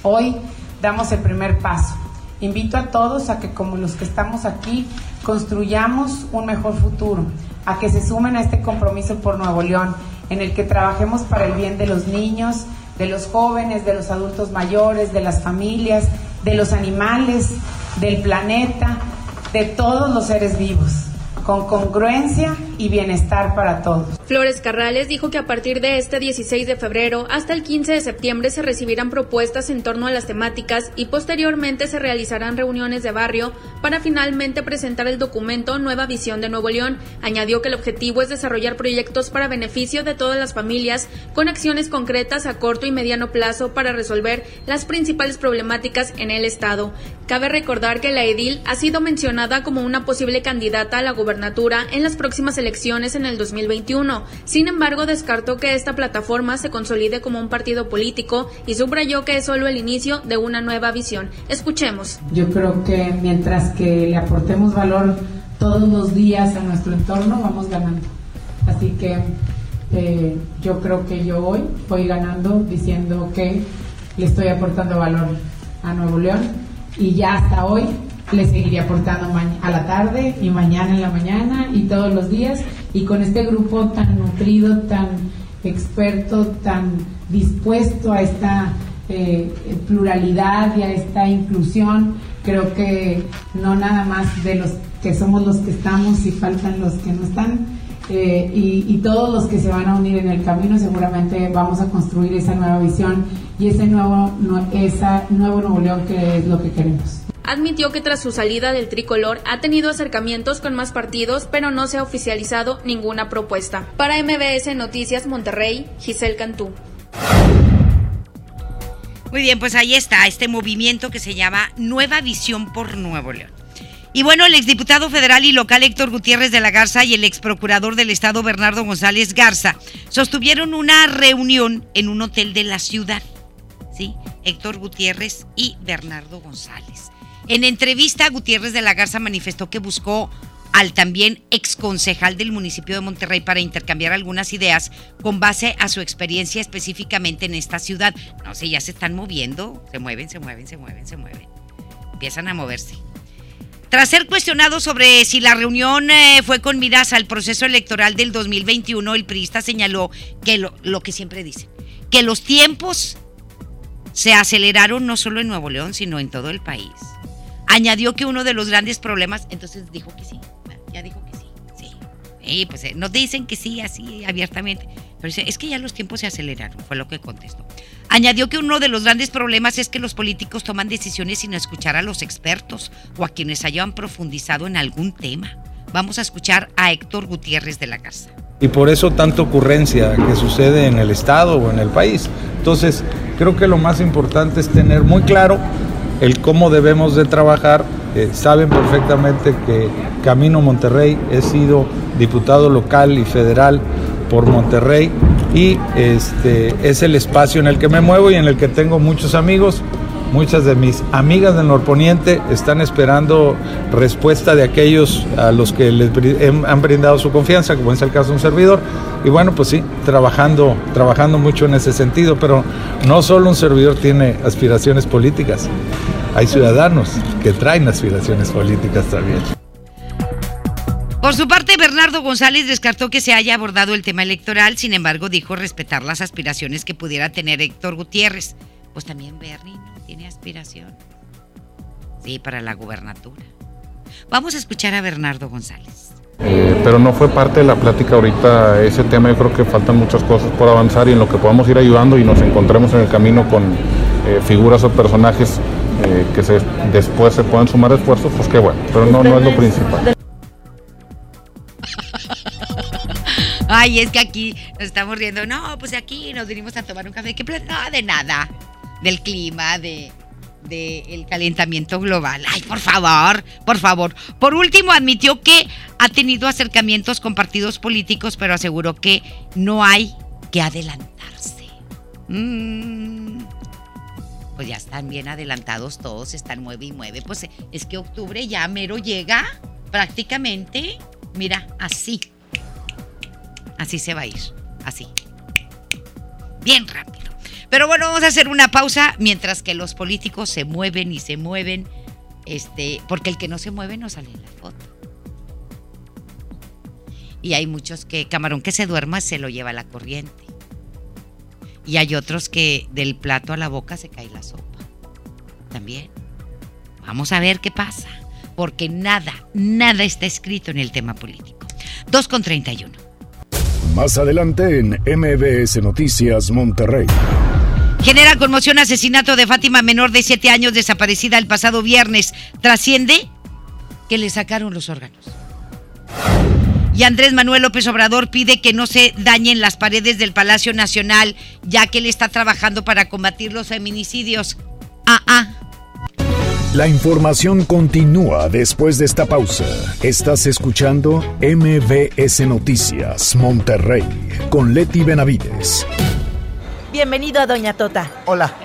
Hoy damos el primer paso. Invito a todos a que como los que estamos aquí construyamos un mejor futuro, a que se sumen a este compromiso por Nuevo León, en el que trabajemos para el bien de los niños, de los jóvenes, de los adultos mayores, de las familias, de los animales, del planeta, de todos los seres vivos con congruencia y bienestar para todos. Flores Carrales dijo que a partir de este 16 de febrero hasta el 15 de septiembre se recibirán propuestas en torno a las temáticas y posteriormente se realizarán reuniones de barrio para finalmente presentar el documento Nueva Visión de Nuevo León. Añadió que el objetivo es desarrollar proyectos para beneficio de todas las familias con acciones concretas a corto y mediano plazo para resolver las principales problemáticas en el Estado. Cabe recordar que la edil ha sido mencionada como una posible candidata a la gobernación en las próximas elecciones en el 2021. Sin embargo, descartó que esta plataforma se consolide como un partido político y subrayó que es solo el inicio de una nueva visión. Escuchemos. Yo creo que mientras que le aportemos valor todos los días a nuestro entorno, vamos ganando. Así que eh, yo creo que yo hoy voy ganando diciendo que le estoy aportando valor a Nuevo León y ya hasta hoy le seguiría aportando a la tarde y mañana en la mañana y todos los días. Y con este grupo tan nutrido, tan experto, tan dispuesto a esta eh, pluralidad y a esta inclusión, creo que no nada más de los que somos los que estamos y faltan los que no están. Eh, y, todos los que se van a unir en el camino seguramente vamos a construir esa nueva visión y ese nuevo, esa nuevo Nuevo León que es lo que queremos admitió que tras su salida del tricolor ha tenido acercamientos con más partidos, pero no se ha oficializado ninguna propuesta. Para MBS Noticias Monterrey, Giselle Cantú. Muy bien, pues ahí está este movimiento que se llama Nueva Visión por Nuevo León. Y bueno, el exdiputado federal y local Héctor Gutiérrez de la Garza y el exprocurador del Estado Bernardo González Garza sostuvieron una reunión en un hotel de la ciudad. ¿Sí? Héctor Gutiérrez y Bernardo González. En entrevista, Gutiérrez de la Garza manifestó que buscó al también exconcejal del municipio de Monterrey para intercambiar algunas ideas con base a su experiencia específicamente en esta ciudad. No sé, ya se están moviendo, se mueven, se mueven, se mueven, se mueven. Empiezan a moverse. Tras ser cuestionado sobre si la reunión eh, fue con miras al proceso electoral del 2021, el priista señaló que lo, lo que siempre dice, que los tiempos se aceleraron no solo en Nuevo León, sino en todo el país. Añadió que uno de los grandes problemas, entonces dijo que sí, ya dijo que sí, sí. Y pues eh, nos dicen que sí, así abiertamente. Pero dice, es que ya los tiempos se aceleraron, fue lo que contestó. Añadió que uno de los grandes problemas es que los políticos toman decisiones sin escuchar a los expertos o a quienes hayan profundizado en algún tema. Vamos a escuchar a Héctor Gutiérrez de la Casa. Y por eso tanta ocurrencia que sucede en el Estado o en el país. Entonces, creo que lo más importante es tener muy claro el cómo debemos de trabajar eh, saben perfectamente que Camino Monterrey he sido diputado local y federal por Monterrey y este es el espacio en el que me muevo y en el que tengo muchos amigos. Muchas de mis amigas del norponiente están esperando respuesta de aquellos a los que les han brindado su confianza, como es el caso de un servidor. Y bueno, pues sí, trabajando, trabajando mucho en ese sentido, pero no solo un servidor tiene aspiraciones políticas, hay ciudadanos que traen aspiraciones políticas también. Por su parte, Bernardo González descartó que se haya abordado el tema electoral, sin embargo dijo respetar las aspiraciones que pudiera tener Héctor Gutiérrez. Pues también Bernie tiene aspiración. Sí, para la gubernatura. Vamos a escuchar a Bernardo González. Eh, pero no fue parte de la plática ahorita ese tema. Yo creo que faltan muchas cosas por avanzar y en lo que podamos ir ayudando y nos encontremos en el camino con eh, figuras o personajes eh, que se, después se puedan sumar esfuerzos, pues qué bueno. Pero no, no es lo principal. Ay, es que aquí nos estamos riendo. No, pues aquí nos vinimos a tomar un café. ¿Qué plan? No, de nada del clima, de del calentamiento global. Ay, por favor, por favor. Por último, admitió que ha tenido acercamientos con partidos políticos, pero aseguró que no hay que adelantarse. Mm. Pues ya están bien adelantados todos, están mueve y mueve. Pues es que octubre ya mero llega prácticamente, mira, así. Así se va a ir, así. Bien rápido. Pero bueno, vamos a hacer una pausa mientras que los políticos se mueven y se mueven, este, porque el que no se mueve no sale en la foto. Y hay muchos que camarón que se duerma se lo lleva la corriente. Y hay otros que del plato a la boca se cae la sopa. También. Vamos a ver qué pasa. Porque nada, nada está escrito en el tema político. 2 con 31. Más adelante en MBS Noticias Monterrey. Genera conmoción asesinato de Fátima menor de 7 años desaparecida el pasado viernes. Trasciende que le sacaron los órganos. Y Andrés Manuel López Obrador pide que no se dañen las paredes del Palacio Nacional, ya que él está trabajando para combatir los feminicidios. Ah, ah. La información continúa después de esta pausa. Estás escuchando MBS Noticias Monterrey con Leti Benavides. Bienvenido a Doña Tota. Hola.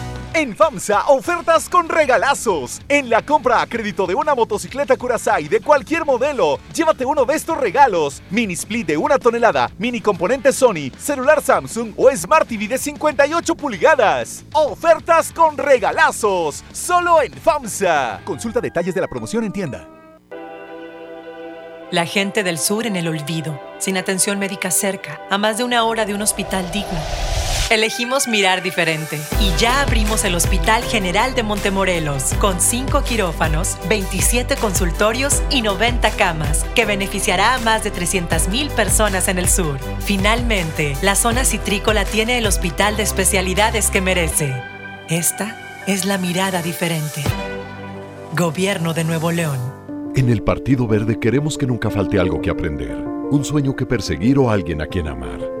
En FAMSA, ofertas con regalazos. En la compra a crédito de una motocicleta Curaçao de cualquier modelo, llévate uno de estos regalos. Mini split de una tonelada, mini componente Sony, celular Samsung o Smart TV de 58 pulgadas. Ofertas con regalazos. Solo en FAMSA. Consulta detalles de la promoción en tienda. La gente del sur en el olvido, sin atención médica cerca, a más de una hora de un hospital digno. Elegimos mirar diferente y ya abrimos el Hospital General de Montemorelos con 5 quirófanos, 27 consultorios y 90 camas que beneficiará a más de 300.000 personas en el sur. Finalmente, la zona citrícola tiene el hospital de especialidades que merece. Esta es la mirada diferente. Gobierno de Nuevo León. En el Partido Verde queremos que nunca falte algo que aprender, un sueño que perseguir o alguien a quien amar.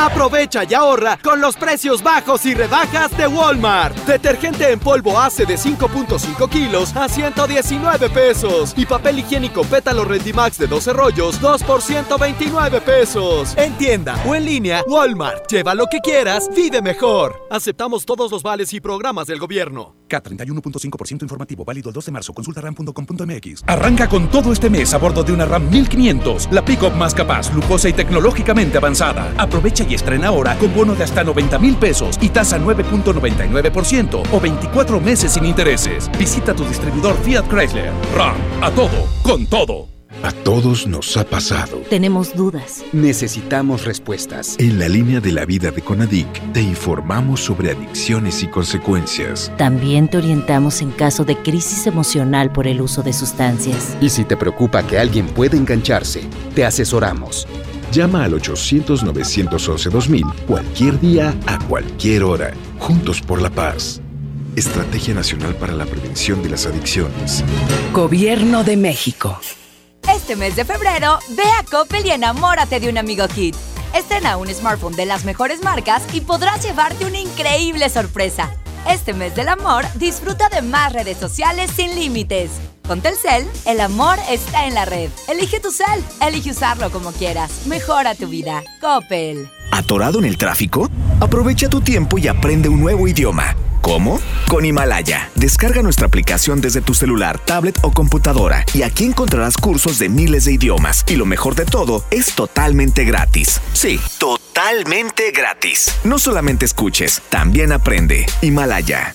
Aprovecha y ahorra con los precios bajos y rebajas de Walmart. Detergente en polvo hace de 5.5 kilos a 119 pesos. Y papel higiénico pétalo Rendimax de 12 rollos, 2 por 129 pesos. En tienda o en línea, Walmart. Lleva lo que quieras, vive mejor. Aceptamos todos los vales y programas del gobierno. K31.5% informativo, válido el 2 de marzo. Consulta ram.com.mx. Arranca con todo este mes a bordo de una RAM 1500, la pick-up más capaz, lujosa y tecnológicamente avanzada. Aprovecha y estrena ahora con bono de hasta 90 mil pesos y tasa 9.99% o 24 meses sin intereses. Visita tu distribuidor Fiat Chrysler. RAM, a todo, con todo. A todos nos ha pasado. Tenemos dudas. Necesitamos respuestas. En la línea de la vida de Conadic te informamos sobre adicciones y consecuencias. También te orientamos en caso de crisis emocional por el uso de sustancias. Y si te preocupa que alguien pueda engancharse, te asesoramos. Llama al 800-911-2000 cualquier día, a cualquier hora. Juntos por la paz. Estrategia Nacional para la Prevención de las Adicciones. Gobierno de México. Este mes de febrero, ve a Coppel y enamórate de un amigo Kit. Estrena un smartphone de las mejores marcas y podrás llevarte una increíble sorpresa. Este mes del amor, disfruta de más redes sociales sin límites. Con Telcel, el amor está en la red. Elige tu cel, elige usarlo como quieras. Mejora tu vida. Coppel. ¿Atorado en el tráfico? Aprovecha tu tiempo y aprende un nuevo idioma. ¿Cómo? Con Himalaya. Descarga nuestra aplicación desde tu celular, tablet o computadora y aquí encontrarás cursos de miles de idiomas. Y lo mejor de todo, es totalmente gratis. Sí, totalmente gratis. No solamente escuches, también aprende. Himalaya.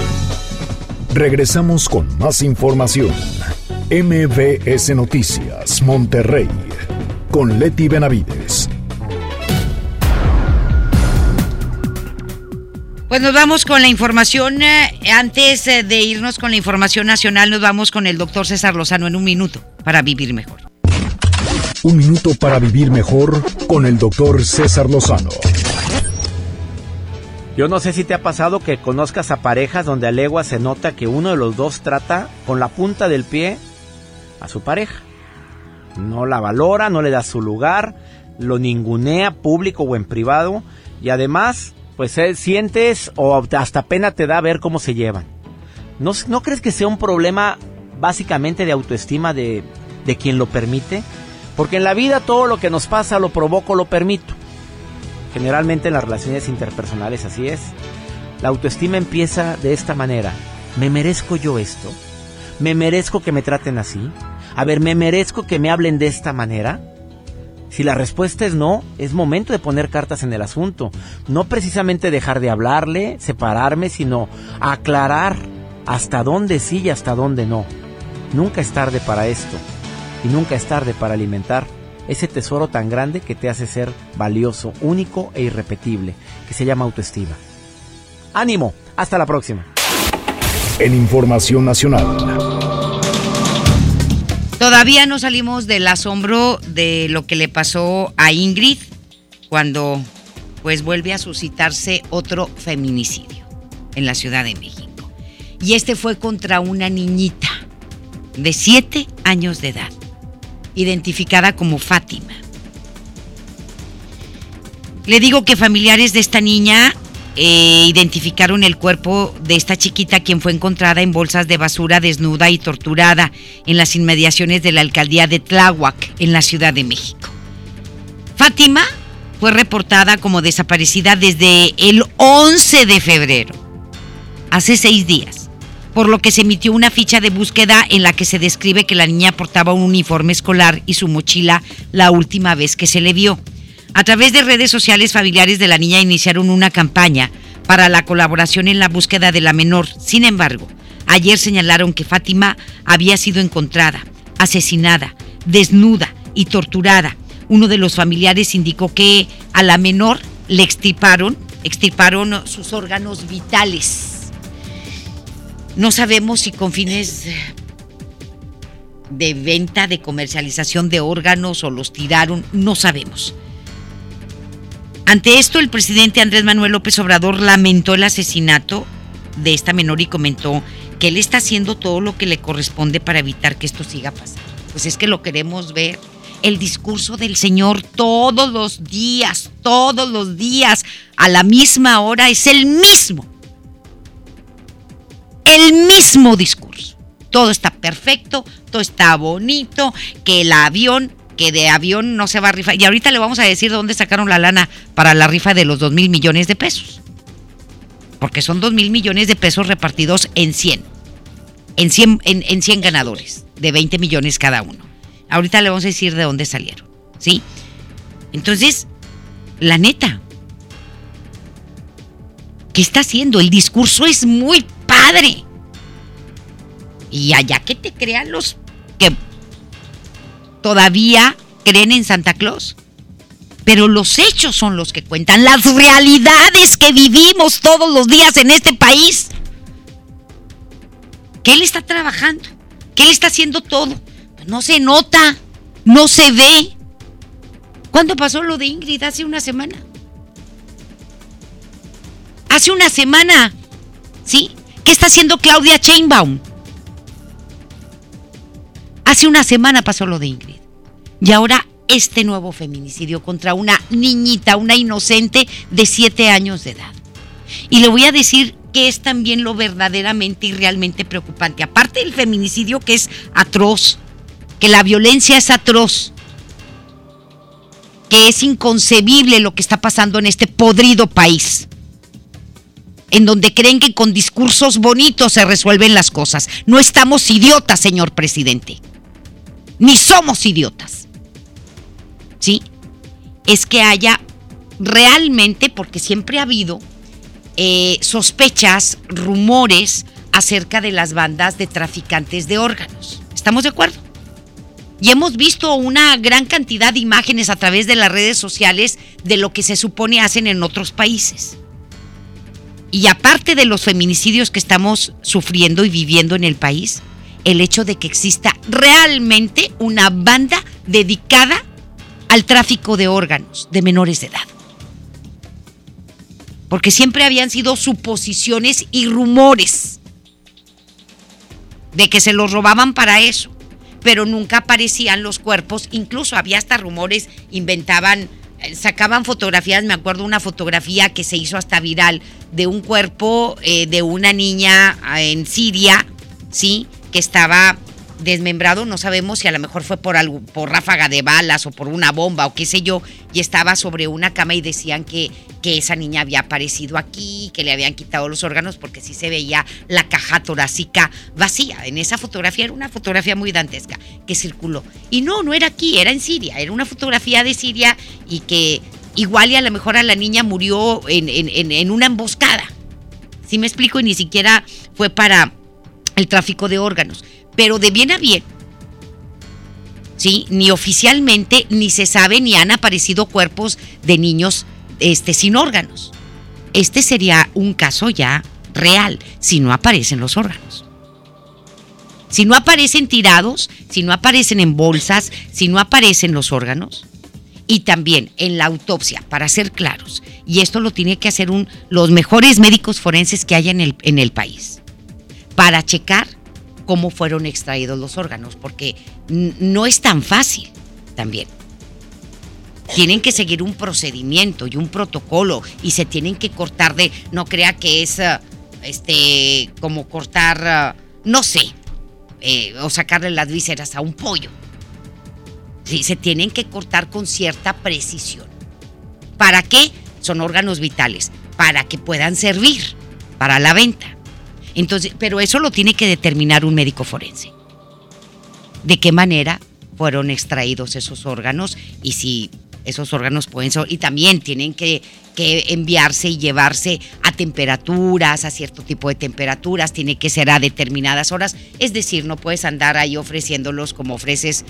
Regresamos con más información. MBS Noticias, Monterrey, con Leti Benavides. Pues nos vamos con la información. eh, Antes eh, de irnos con la información nacional, nos vamos con el doctor César Lozano en un minuto para vivir mejor. Un minuto para vivir mejor con el doctor César Lozano. Yo no sé si te ha pasado que conozcas a parejas donde a legua se nota que uno de los dos trata con la punta del pie a su pareja. No la valora, no le da su lugar, lo ningunea público o en privado y además pues eh, sientes o hasta pena te da ver cómo se llevan. ¿No, no crees que sea un problema básicamente de autoestima de, de quien lo permite? Porque en la vida todo lo que nos pasa lo provoco, lo permito. Generalmente en las relaciones interpersonales así es. La autoestima empieza de esta manera. ¿Me merezco yo esto? ¿Me merezco que me traten así? A ver, ¿me merezco que me hablen de esta manera? Si la respuesta es no, es momento de poner cartas en el asunto. No precisamente dejar de hablarle, separarme, sino aclarar hasta dónde sí y hasta dónde no. Nunca es tarde para esto. Y nunca es tarde para alimentar ese tesoro tan grande que te hace ser valioso, único e irrepetible, que se llama autoestima. Ánimo, hasta la próxima. En Información Nacional. Todavía no salimos del asombro de lo que le pasó a Ingrid cuando pues vuelve a suscitarse otro feminicidio en la Ciudad de México. Y este fue contra una niñita de 7 años de edad, identificada como Fátima. Le digo que familiares de esta niña eh, identificaron el cuerpo de esta chiquita quien fue encontrada en bolsas de basura desnuda y torturada en las inmediaciones de la alcaldía de Tláhuac, en la Ciudad de México. Fátima fue reportada como desaparecida desde el 11 de febrero, hace seis días, por lo que se emitió una ficha de búsqueda en la que se describe que la niña portaba un uniforme escolar y su mochila la última vez que se le vio. A través de redes sociales, familiares de la niña iniciaron una campaña para la colaboración en la búsqueda de la menor. Sin embargo, ayer señalaron que Fátima había sido encontrada, asesinada, desnuda y torturada. Uno de los familiares indicó que a la menor le extirparon, extirparon sus órganos vitales. No sabemos si con fines de venta, de comercialización de órganos o los tiraron, no sabemos. Ante esto, el presidente Andrés Manuel López Obrador lamentó el asesinato de esta menor y comentó que él está haciendo todo lo que le corresponde para evitar que esto siga pasando. Pues es que lo queremos ver. El discurso del Señor todos los días, todos los días, a la misma hora, es el mismo. El mismo discurso. Todo está perfecto, todo está bonito, que el avión, que de avión no se va a rifar. Y ahorita le vamos a decir dónde sacaron la lana para la rifa de los dos mil millones de pesos. Porque son dos mil millones de pesos repartidos en 100. En 100, en, en 100 ganadores, de 20 millones cada uno. Ahorita le vamos a decir de dónde salieron. ¿Sí? Entonces, la neta, ¿qué está haciendo? El discurso es muy padre. Y allá que te crean los que todavía creen en Santa Claus. Pero los hechos son los que cuentan, las realidades que vivimos todos los días en este país. Que él está trabajando, que él está haciendo todo. No se nota, no se ve. ¿Cuándo pasó lo de Ingrid? Hace una semana. Hace una semana. ¿Sí? ¿Qué está haciendo Claudia Chainbaum? Hace una semana pasó lo de Ingrid. Y ahora este nuevo feminicidio contra una niñita, una inocente de siete años de edad. Y le voy a decir que es también lo verdaderamente y realmente preocupante. Aparte del feminicidio que es atroz, que la violencia es atroz, que es inconcebible lo que está pasando en este podrido país, en donde creen que con discursos bonitos se resuelven las cosas. No estamos idiotas, señor presidente, ni somos idiotas. ¿Sí? Es que haya realmente, porque siempre ha habido eh, sospechas, rumores acerca de las bandas de traficantes de órganos. ¿Estamos de acuerdo? Y hemos visto una gran cantidad de imágenes a través de las redes sociales de lo que se supone hacen en otros países. Y aparte de los feminicidios que estamos sufriendo y viviendo en el país, el hecho de que exista realmente una banda dedicada al tráfico de órganos de menores de edad. Porque siempre habían sido suposiciones y rumores de que se los robaban para eso pero nunca aparecían los cuerpos, incluso había hasta rumores, inventaban, sacaban fotografías, me acuerdo una fotografía que se hizo hasta viral de un cuerpo eh, de una niña ah, en Siria, ¿sí? Que estaba desmembrado, no sabemos si a lo mejor fue por algo, por ráfaga de balas o por una bomba o qué sé yo, y estaba sobre una cama y decían que, que esa niña había aparecido aquí, que le habían quitado los órganos porque sí se veía la caja torácica vacía. En esa fotografía era una fotografía muy dantesca que circuló. Y no, no era aquí, era en Siria, era una fotografía de Siria y que igual y a lo mejor a la niña murió en, en, en una emboscada. Si me explico? Y ni siquiera fue para el tráfico de órganos pero de bien a bien, ¿sí? Ni oficialmente, ni se sabe, ni han aparecido cuerpos de niños este, sin órganos. Este sería un caso ya real, si no aparecen los órganos. Si no aparecen tirados, si no aparecen en bolsas, si no aparecen los órganos. Y también en la autopsia, para ser claros, y esto lo tiene que hacer un, los mejores médicos forenses que haya en el, en el país, para checar cómo fueron extraídos los órganos, porque no es tan fácil también. Tienen que seguir un procedimiento y un protocolo y se tienen que cortar de, no crea que es ah, este como cortar, ah, no sé, eh, o sacarle las vísceras a un pollo. Sí, se tienen que cortar con cierta precisión. ¿Para qué? Son órganos vitales, para que puedan servir para la venta. Entonces, pero eso lo tiene que determinar un médico forense. ¿De qué manera fueron extraídos esos órganos y si esos órganos pueden ser, y también tienen que, que, enviarse y llevarse a temperaturas, a cierto tipo de temperaturas, tiene que ser a determinadas horas, es decir, no puedes andar ahí ofreciéndolos como ofreces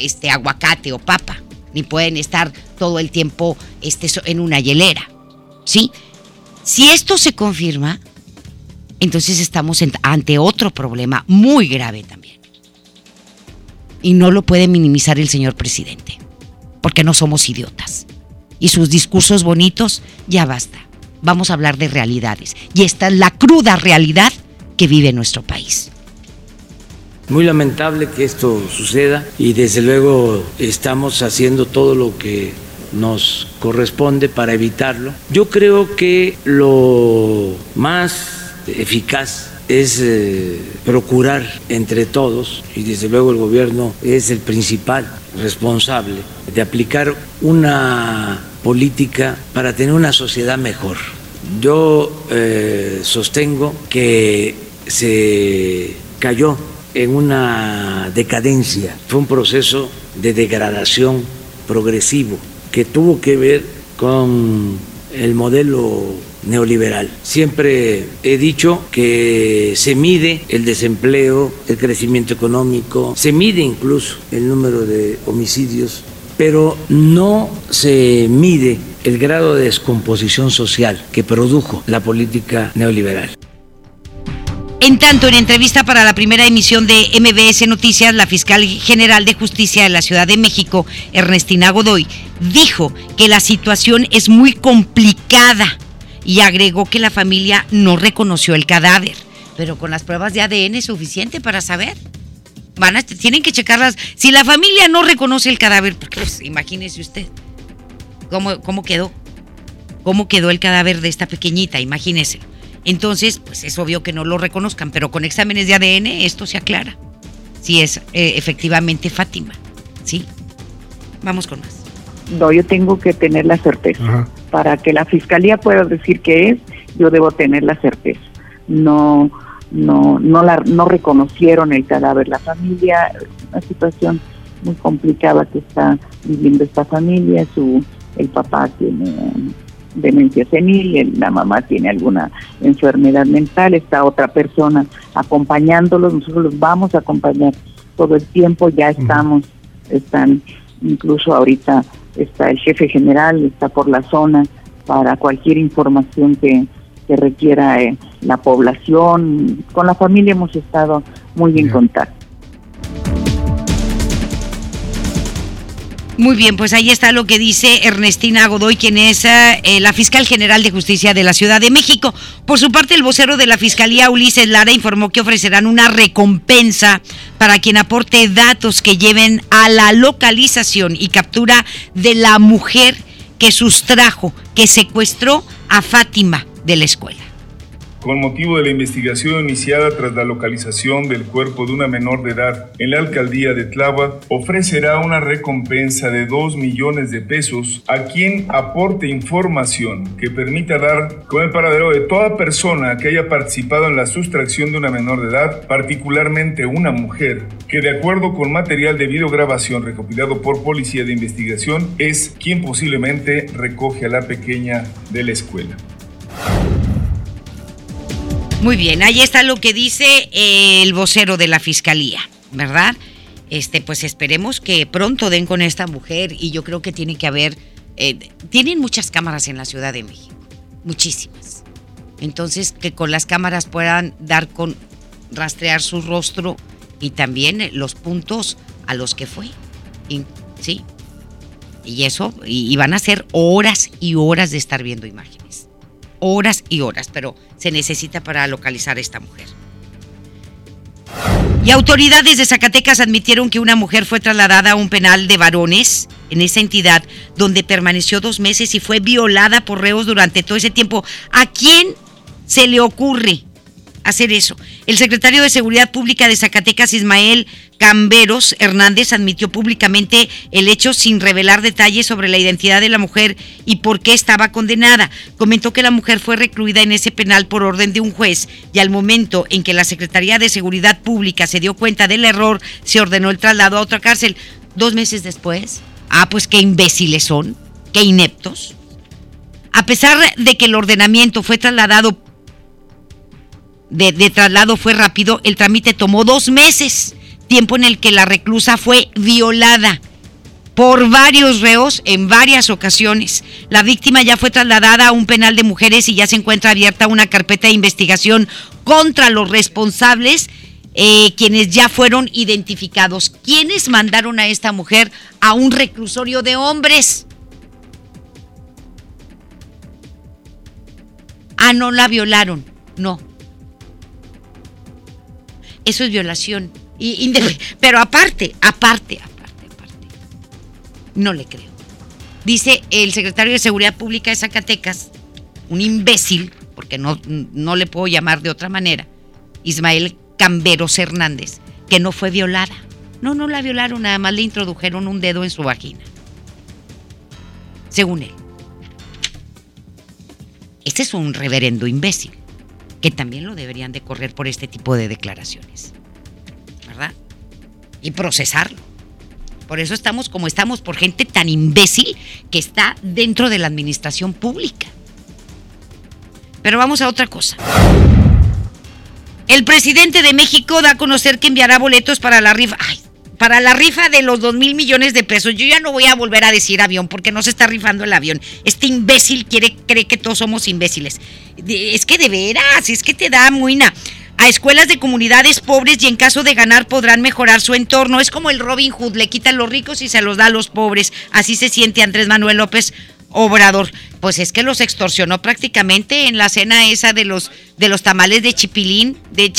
este aguacate o papa, ni pueden estar todo el tiempo este, en una hielera, ¿sí? Si esto se confirma, entonces estamos ante otro problema muy grave también. Y no lo puede minimizar el señor presidente, porque no somos idiotas. Y sus discursos bonitos, ya basta. Vamos a hablar de realidades. Y esta es la cruda realidad que vive nuestro país. Muy lamentable que esto suceda y desde luego estamos haciendo todo lo que nos corresponde para evitarlo. Yo creo que lo más eficaz es eh, procurar entre todos, y desde luego el gobierno es el principal responsable, de aplicar una política para tener una sociedad mejor. Yo eh, sostengo que se cayó en una decadencia, fue un proceso de degradación progresivo que tuvo que ver con el modelo neoliberal. Siempre he dicho que se mide el desempleo, el crecimiento económico, se mide incluso el número de homicidios, pero no se mide el grado de descomposición social que produjo la política neoliberal. En tanto, en entrevista para la primera emisión de MBS Noticias, la fiscal general de justicia de la Ciudad de México, Ernestina Godoy, dijo que la situación es muy complicada y agregó que la familia no reconoció el cadáver, pero con las pruebas de ADN es suficiente para saber. Van a, tienen que checarlas. Si la familia no reconoce el cadáver, pues imagínese usted cómo, cómo quedó. ¿Cómo quedó el cadáver de esta pequeñita? Imagínese. Entonces, pues es obvio que no lo reconozcan, pero con exámenes de ADN esto se aclara. Si es eh, efectivamente Fátima. ¿Sí? Vamos con más. No, yo tengo que tener la certeza. Para que la fiscalía pueda decir que es, yo debo tener la certeza. No, no, no, la, no reconocieron el cadáver. La familia, una situación muy complicada que está viviendo esta familia. Su, el papá tiene demencia senil, la mamá tiene alguna enfermedad mental, está otra persona acompañándolos, nosotros los vamos a acompañar todo el tiempo, ya estamos, están, incluso ahorita está el jefe general, está por la zona para cualquier información que, que requiera eh, la población. Con la familia hemos estado muy en contacto. Muy bien, pues ahí está lo que dice Ernestina Godoy, quien es eh, la fiscal general de justicia de la Ciudad de México. Por su parte, el vocero de la Fiscalía, Ulises Lara, informó que ofrecerán una recompensa para quien aporte datos que lleven a la localización y captura de la mujer que sustrajo, que secuestró a Fátima de la escuela con motivo de la investigación iniciada tras la localización del cuerpo de una menor de edad en la alcaldía de Tlava, ofrecerá una recompensa de 2 millones de pesos a quien aporte información que permita dar con el paradero de toda persona que haya participado en la sustracción de una menor de edad, particularmente una mujer, que de acuerdo con material de videograbación recopilado por Policía de Investigación es quien posiblemente recoge a la pequeña de la escuela. Muy bien, ahí está lo que dice el vocero de la fiscalía, ¿verdad? Este, pues esperemos que pronto den con esta mujer y yo creo que tiene que haber, eh, tienen muchas cámaras en la Ciudad de México, muchísimas. Entonces que con las cámaras puedan dar con rastrear su rostro y también los puntos a los que fue, sí. Y eso, y van a ser horas y horas de estar viendo imágenes, horas y horas, pero se necesita para localizar a esta mujer. Y autoridades de Zacatecas admitieron que una mujer fue trasladada a un penal de varones en esa entidad donde permaneció dos meses y fue violada por reos durante todo ese tiempo. ¿A quién se le ocurre hacer eso. El secretario de Seguridad Pública de Zacatecas, Ismael Camberos Hernández, admitió públicamente el hecho sin revelar detalles sobre la identidad de la mujer y por qué estaba condenada. Comentó que la mujer fue recluida en ese penal por orden de un juez y al momento en que la Secretaría de Seguridad Pública se dio cuenta del error, se ordenó el traslado a otra cárcel. Dos meses después, ah, pues qué imbéciles son, qué ineptos. A pesar de que el ordenamiento fue trasladado de, traslado fue rápido, el trámite tomó dos meses, tiempo en el que la reclusa fue violada por varios reos en varias ocasiones. La víctima ya fue trasladada a un penal de mujeres y ya se encuentra abierta una carpeta de investigación contra los responsables, eh, quienes ya fueron identificados. ¿Quiénes mandaron a esta mujer a un reclusorio de hombres? Ah, no la violaron, no Eso es violación. Y, pero aparte, aparte, aparte, aparte. No le creo. Dice el secretario de Seguridad Pública de Zacatecas, un imbécil, porque no, no le puedo llamar de otra manera, Ismael Camberos Hernández, que no fue violada. No, no la violaron, nada más le introdujeron un dedo en su vagina. Según él. Este es un reverendo imbécil, que también lo deberían de correr por este tipo de declaraciones. ¿Verdad? Y procesarlo. Por eso estamos como estamos, por gente tan imbécil que está dentro de la administración pública. Pero vamos a otra cosa. El presidente de México da a conocer que enviará boletos para la rifa. Ay, para la rifa de los dos mil millones de pesos. Yo ya no voy a volver a decir avión porque no se está rifando el avión. Este imbécil quiere, cree que todos somos imbéciles. Es que de veras, es que te da muina. A escuelas de comunidades pobres y en caso de ganar podrán mejorar su entorno. Es como el Robin Hood, le quitan los ricos y se los da a los pobres. Así se siente Andrés Manuel López Obrador, pues es que los extorsionó prácticamente en la cena esa de los de los tamales de chipilín, de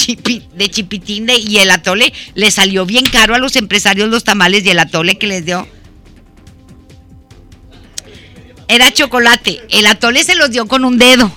de chipitín y el atole, le salió bien caro a los empresarios los tamales y el atole que les dio. Era chocolate, el atole se los dio con un dedo.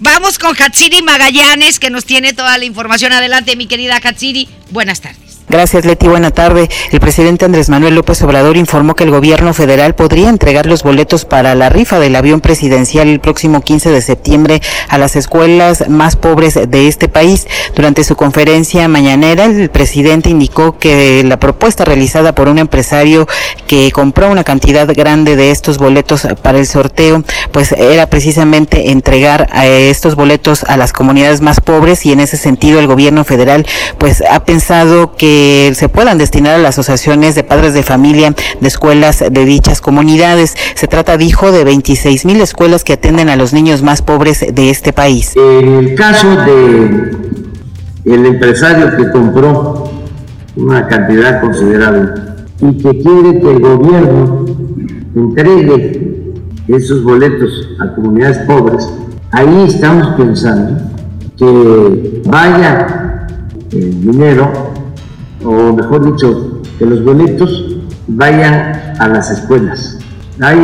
Vamos con Hatsiri Magallanes que nos tiene toda la información. Adelante, mi querida Hatsiri. Buenas tardes. Gracias, Leti. Buena tarde. El presidente Andrés Manuel López Obrador informó que el gobierno federal podría entregar los boletos para la rifa del avión presidencial el próximo 15 de septiembre a las escuelas más pobres de este país. Durante su conferencia mañanera, el presidente indicó que la propuesta realizada por un empresario que compró una cantidad grande de estos boletos para el sorteo, pues era precisamente entregar a estos boletos a las comunidades más pobres y en ese sentido el gobierno federal pues ha pensado que se puedan destinar a las asociaciones de padres de familia de escuelas de dichas comunidades. Se trata, dijo, de 26 mil escuelas que atienden a los niños más pobres de este país. En el caso de el empresario que compró una cantidad considerable y que quiere que el gobierno entregue esos boletos a comunidades pobres, ahí estamos pensando que vaya el dinero o mejor dicho, que los boletos vayan a las escuelas. Hay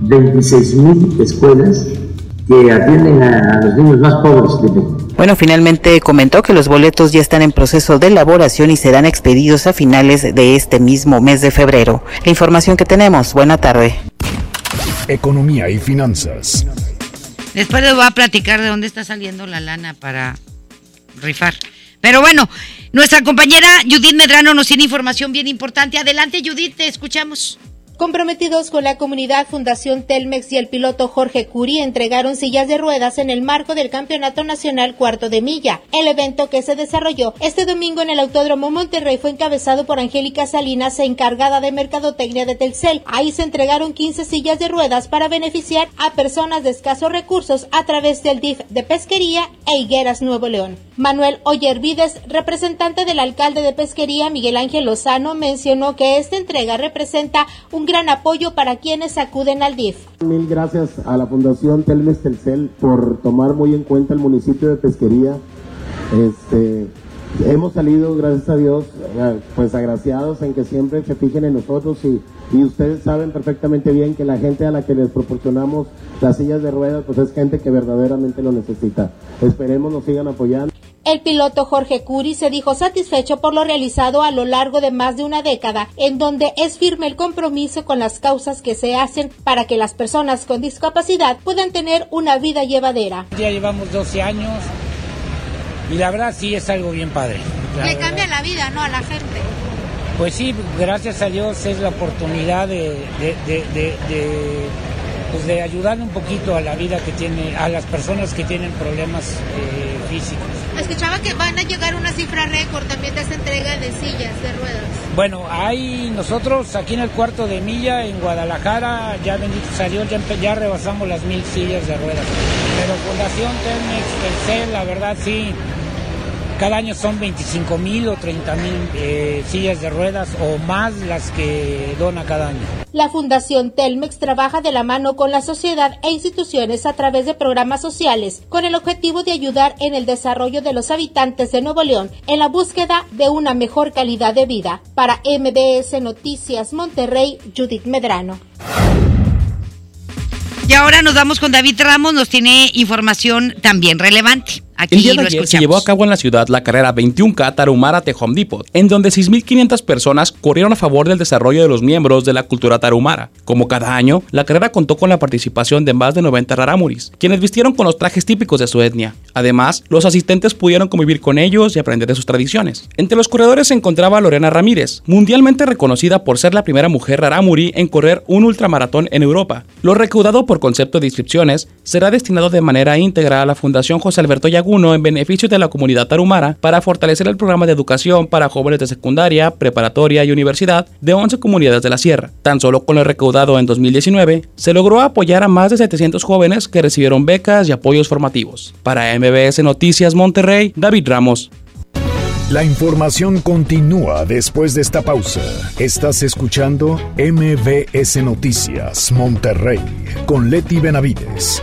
26 mil escuelas que atienden a, los niños más pobres de México. Bueno, finalmente comentó que los boletos ya están en proceso de elaboración y serán expedidos a finales de este mismo mes de febrero. La información que tenemos. Buena tarde. Economía y finanzas. Después les voy a platicar de dónde está saliendo la lana para rifar. Pero bueno, nuestra compañera Judith Medrano nos tiene información bien importante. Adelante, Judith, te escuchamos. Comprometidos con la comunidad, Fundación Telmex y el piloto Jorge Curi entregaron sillas de ruedas en el marco del Campeonato Nacional Cuarto de Milla. El evento que se desarrolló este domingo en el Autódromo Monterrey fue encabezado por Angélica Salinas, encargada de Mercadotecnia de Telcel. Ahí se entregaron 15 sillas de ruedas para beneficiar a personas de escasos recursos a través del DIF de Pesquería e Higueras Nuevo León. Manuel Oyervides, representante del alcalde de Pesquería, Miguel Ángel Lozano, mencionó que esta entrega representa un gran apoyo para quienes acuden al DIF. Mil gracias a la Fundación Telmes Telcel por tomar muy en cuenta el municipio de Pesquería. Este, hemos salido, gracias a Dios, eh, pues agraciados en que siempre se fijen en nosotros y, y ustedes saben perfectamente bien que la gente a la que les proporcionamos las sillas de ruedas, pues es gente que verdaderamente lo necesita. Esperemos nos sigan apoyando. El piloto Jorge Curi se dijo satisfecho por lo realizado a lo largo de más de una década, en donde es firme el compromiso con las causas que se hacen para que las personas con discapacidad puedan tener una vida llevadera. Ya llevamos 12 años y la verdad sí es algo bien padre. Le cambia la vida, ¿no? A la gente. Pues sí, gracias a Dios es la oportunidad de, de, de, pues de ayudar un poquito a la vida que tiene, a las personas que tienen problemas eh, físicos. Escuchaba que van a llegar una cifra récord también de esta entrega de sillas de ruedas. Bueno, hay nosotros aquí en el cuarto de milla, en Guadalajara, ya bendito salió, ya, ya rebasamos las mil sillas de ruedas. Pero Fundación Telmex, la verdad sí, cada año son 25 mil o 30 mil eh, sillas de ruedas o más las que dona cada año. La Fundación Telmex trabaja de la mano con la sociedad e instituciones a través de programas sociales con el objetivo de ayudar en el desarrollo de los habitantes de Nuevo León en la búsqueda de una mejor calidad de vida. Para MBS Noticias Monterrey, Judith Medrano. Y ahora nos vamos con David Ramos, nos tiene información también relevante. Aquí el día de ayer se escuchamos. llevó a cabo en la ciudad la carrera 21K Tarahumara de Home Depot, en donde 6.500 personas corrieron a favor del desarrollo de los miembros de la cultura tarahumara. Como cada año, la carrera contó con la participación de más de 90 raramuris, quienes vistieron con los trajes típicos de su etnia. Además, los asistentes pudieron convivir con ellos y aprender de sus tradiciones. Entre los corredores se encontraba Lorena Ramírez, mundialmente reconocida por ser la primera mujer raramuri en correr un ultramaratón en Europa. Lo recaudado por concepto de inscripciones será destinado de manera íntegra a la Fundación José Alberto En beneficio de la comunidad tarumara para fortalecer el programa de educación para jóvenes de secundaria, preparatoria y universidad de 11 comunidades de la Sierra. Tan solo con lo recaudado en 2019, se logró apoyar a más de 700 jóvenes que recibieron becas y apoyos formativos. Para MBS Noticias Monterrey, David Ramos. La información continúa después de esta pausa. Estás escuchando MBS Noticias Monterrey con Leti Benavides.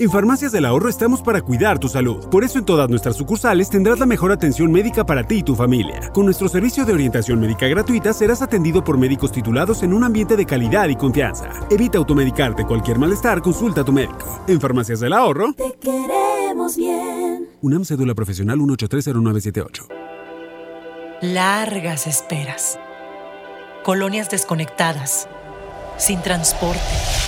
En Farmacias del Ahorro estamos para cuidar tu salud. Por eso en todas nuestras sucursales tendrás la mejor atención médica para ti y tu familia. Con nuestro servicio de orientación médica gratuita serás atendido por médicos titulados en un ambiente de calidad y confianza. Evita automedicarte cualquier malestar, consulta a tu médico. En Farmacias del Ahorro, Te queremos bien. UNAM Cédula Profesional 1830978. Largas esperas. Colonias desconectadas. Sin transporte.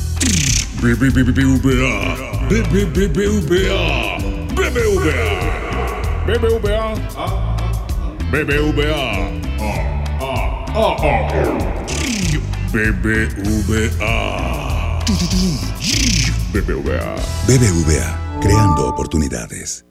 BBVA, BBVA, BBVA, BBVA, BBVA, BBVA. BBVA, creando oportunidades.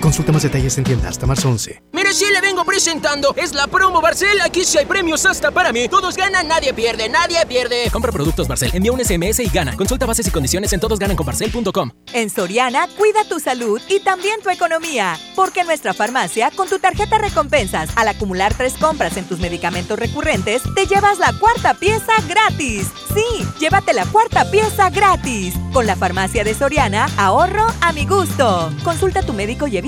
Consulta más detalles en tienda hasta marzo 11. Mire, sí le vengo vengo presentando es la promo Barcel. Aquí sí hay premios hasta para mí. Todos ganan, nadie pierde, nadie pierde. Compra productos Barcel, envía un SMS y gana. Consulta bases y condiciones en todosgananconbarcel.com. En Soriana, cuida tu salud y también tu economía. Porque en nuestra farmacia, con tu tarjeta recompensas, al acumular tres compras en tus medicamentos recurrentes, te llevas la cuarta pieza gratis. Sí, llévate la cuarta pieza gratis. Con la farmacia de Soriana, ahorro a mi gusto. Consulta a tu médico y evita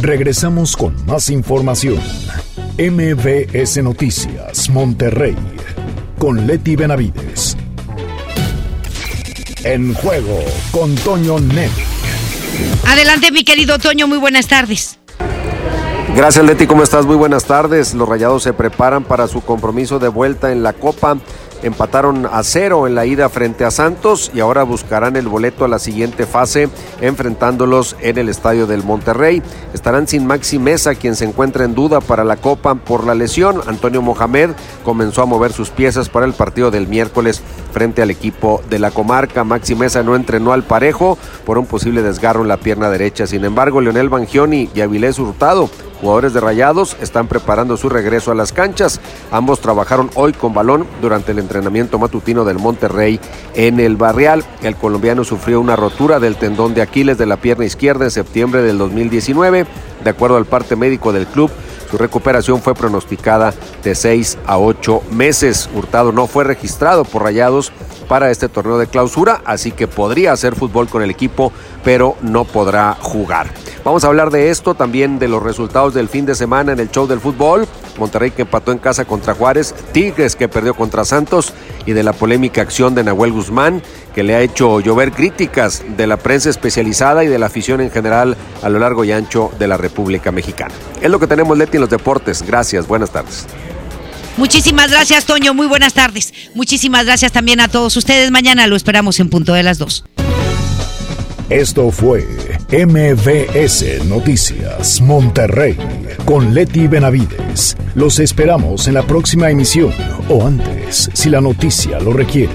Regresamos con más información. MBS Noticias, Monterrey, con Leti Benavides. En juego con Toño Net. Adelante, mi querido Toño, muy buenas tardes. Gracias Leti, ¿cómo estás? Muy buenas tardes. Los Rayados se preparan para su compromiso de vuelta en la Copa. Empataron a cero en la ida frente a Santos y ahora buscarán el boleto a la siguiente fase enfrentándolos en el estadio del Monterrey. Estarán sin Maxi Mesa, quien se encuentra en duda para la Copa por la lesión. Antonio Mohamed comenzó a mover sus piezas para el partido del miércoles frente al equipo de la comarca. Maxi Mesa no entrenó al parejo por un posible desgarro en la pierna derecha. Sin embargo, Leonel Bangioni y Avilés Hurtado jugadores de Rayados están preparando su regreso a las canchas. Ambos trabajaron hoy con balón durante el entrenamiento matutino del Monterrey en el Barrial. El colombiano sufrió una rotura del tendón de Aquiles de la pierna izquierda en septiembre del 2019. De acuerdo al parte médico del club, su recuperación fue pronosticada de 6 a 8 meses. Hurtado no fue registrado por Rayados para este torneo de clausura, así que podría hacer fútbol con el equipo, pero no podrá jugar. Vamos a hablar de esto, también de los resultados del fin de semana en el show del fútbol. Monterrey que empató en casa contra Juárez, Tigres que perdió contra Santos y de la polémica acción de Nahuel Guzmán que le ha hecho llover críticas de la prensa especializada y de la afición en general a lo largo y ancho de la República Mexicana. Es lo que tenemos Leti en los deportes. Gracias, buenas tardes. Muchísimas gracias, Toño. Muy buenas tardes. Muchísimas gracias también a todos ustedes. Mañana lo esperamos en punto de las dos. Esto fue MVS Noticias Monterrey con Leti Benavides. Los esperamos en la próxima emisión o antes, si la noticia lo requiere.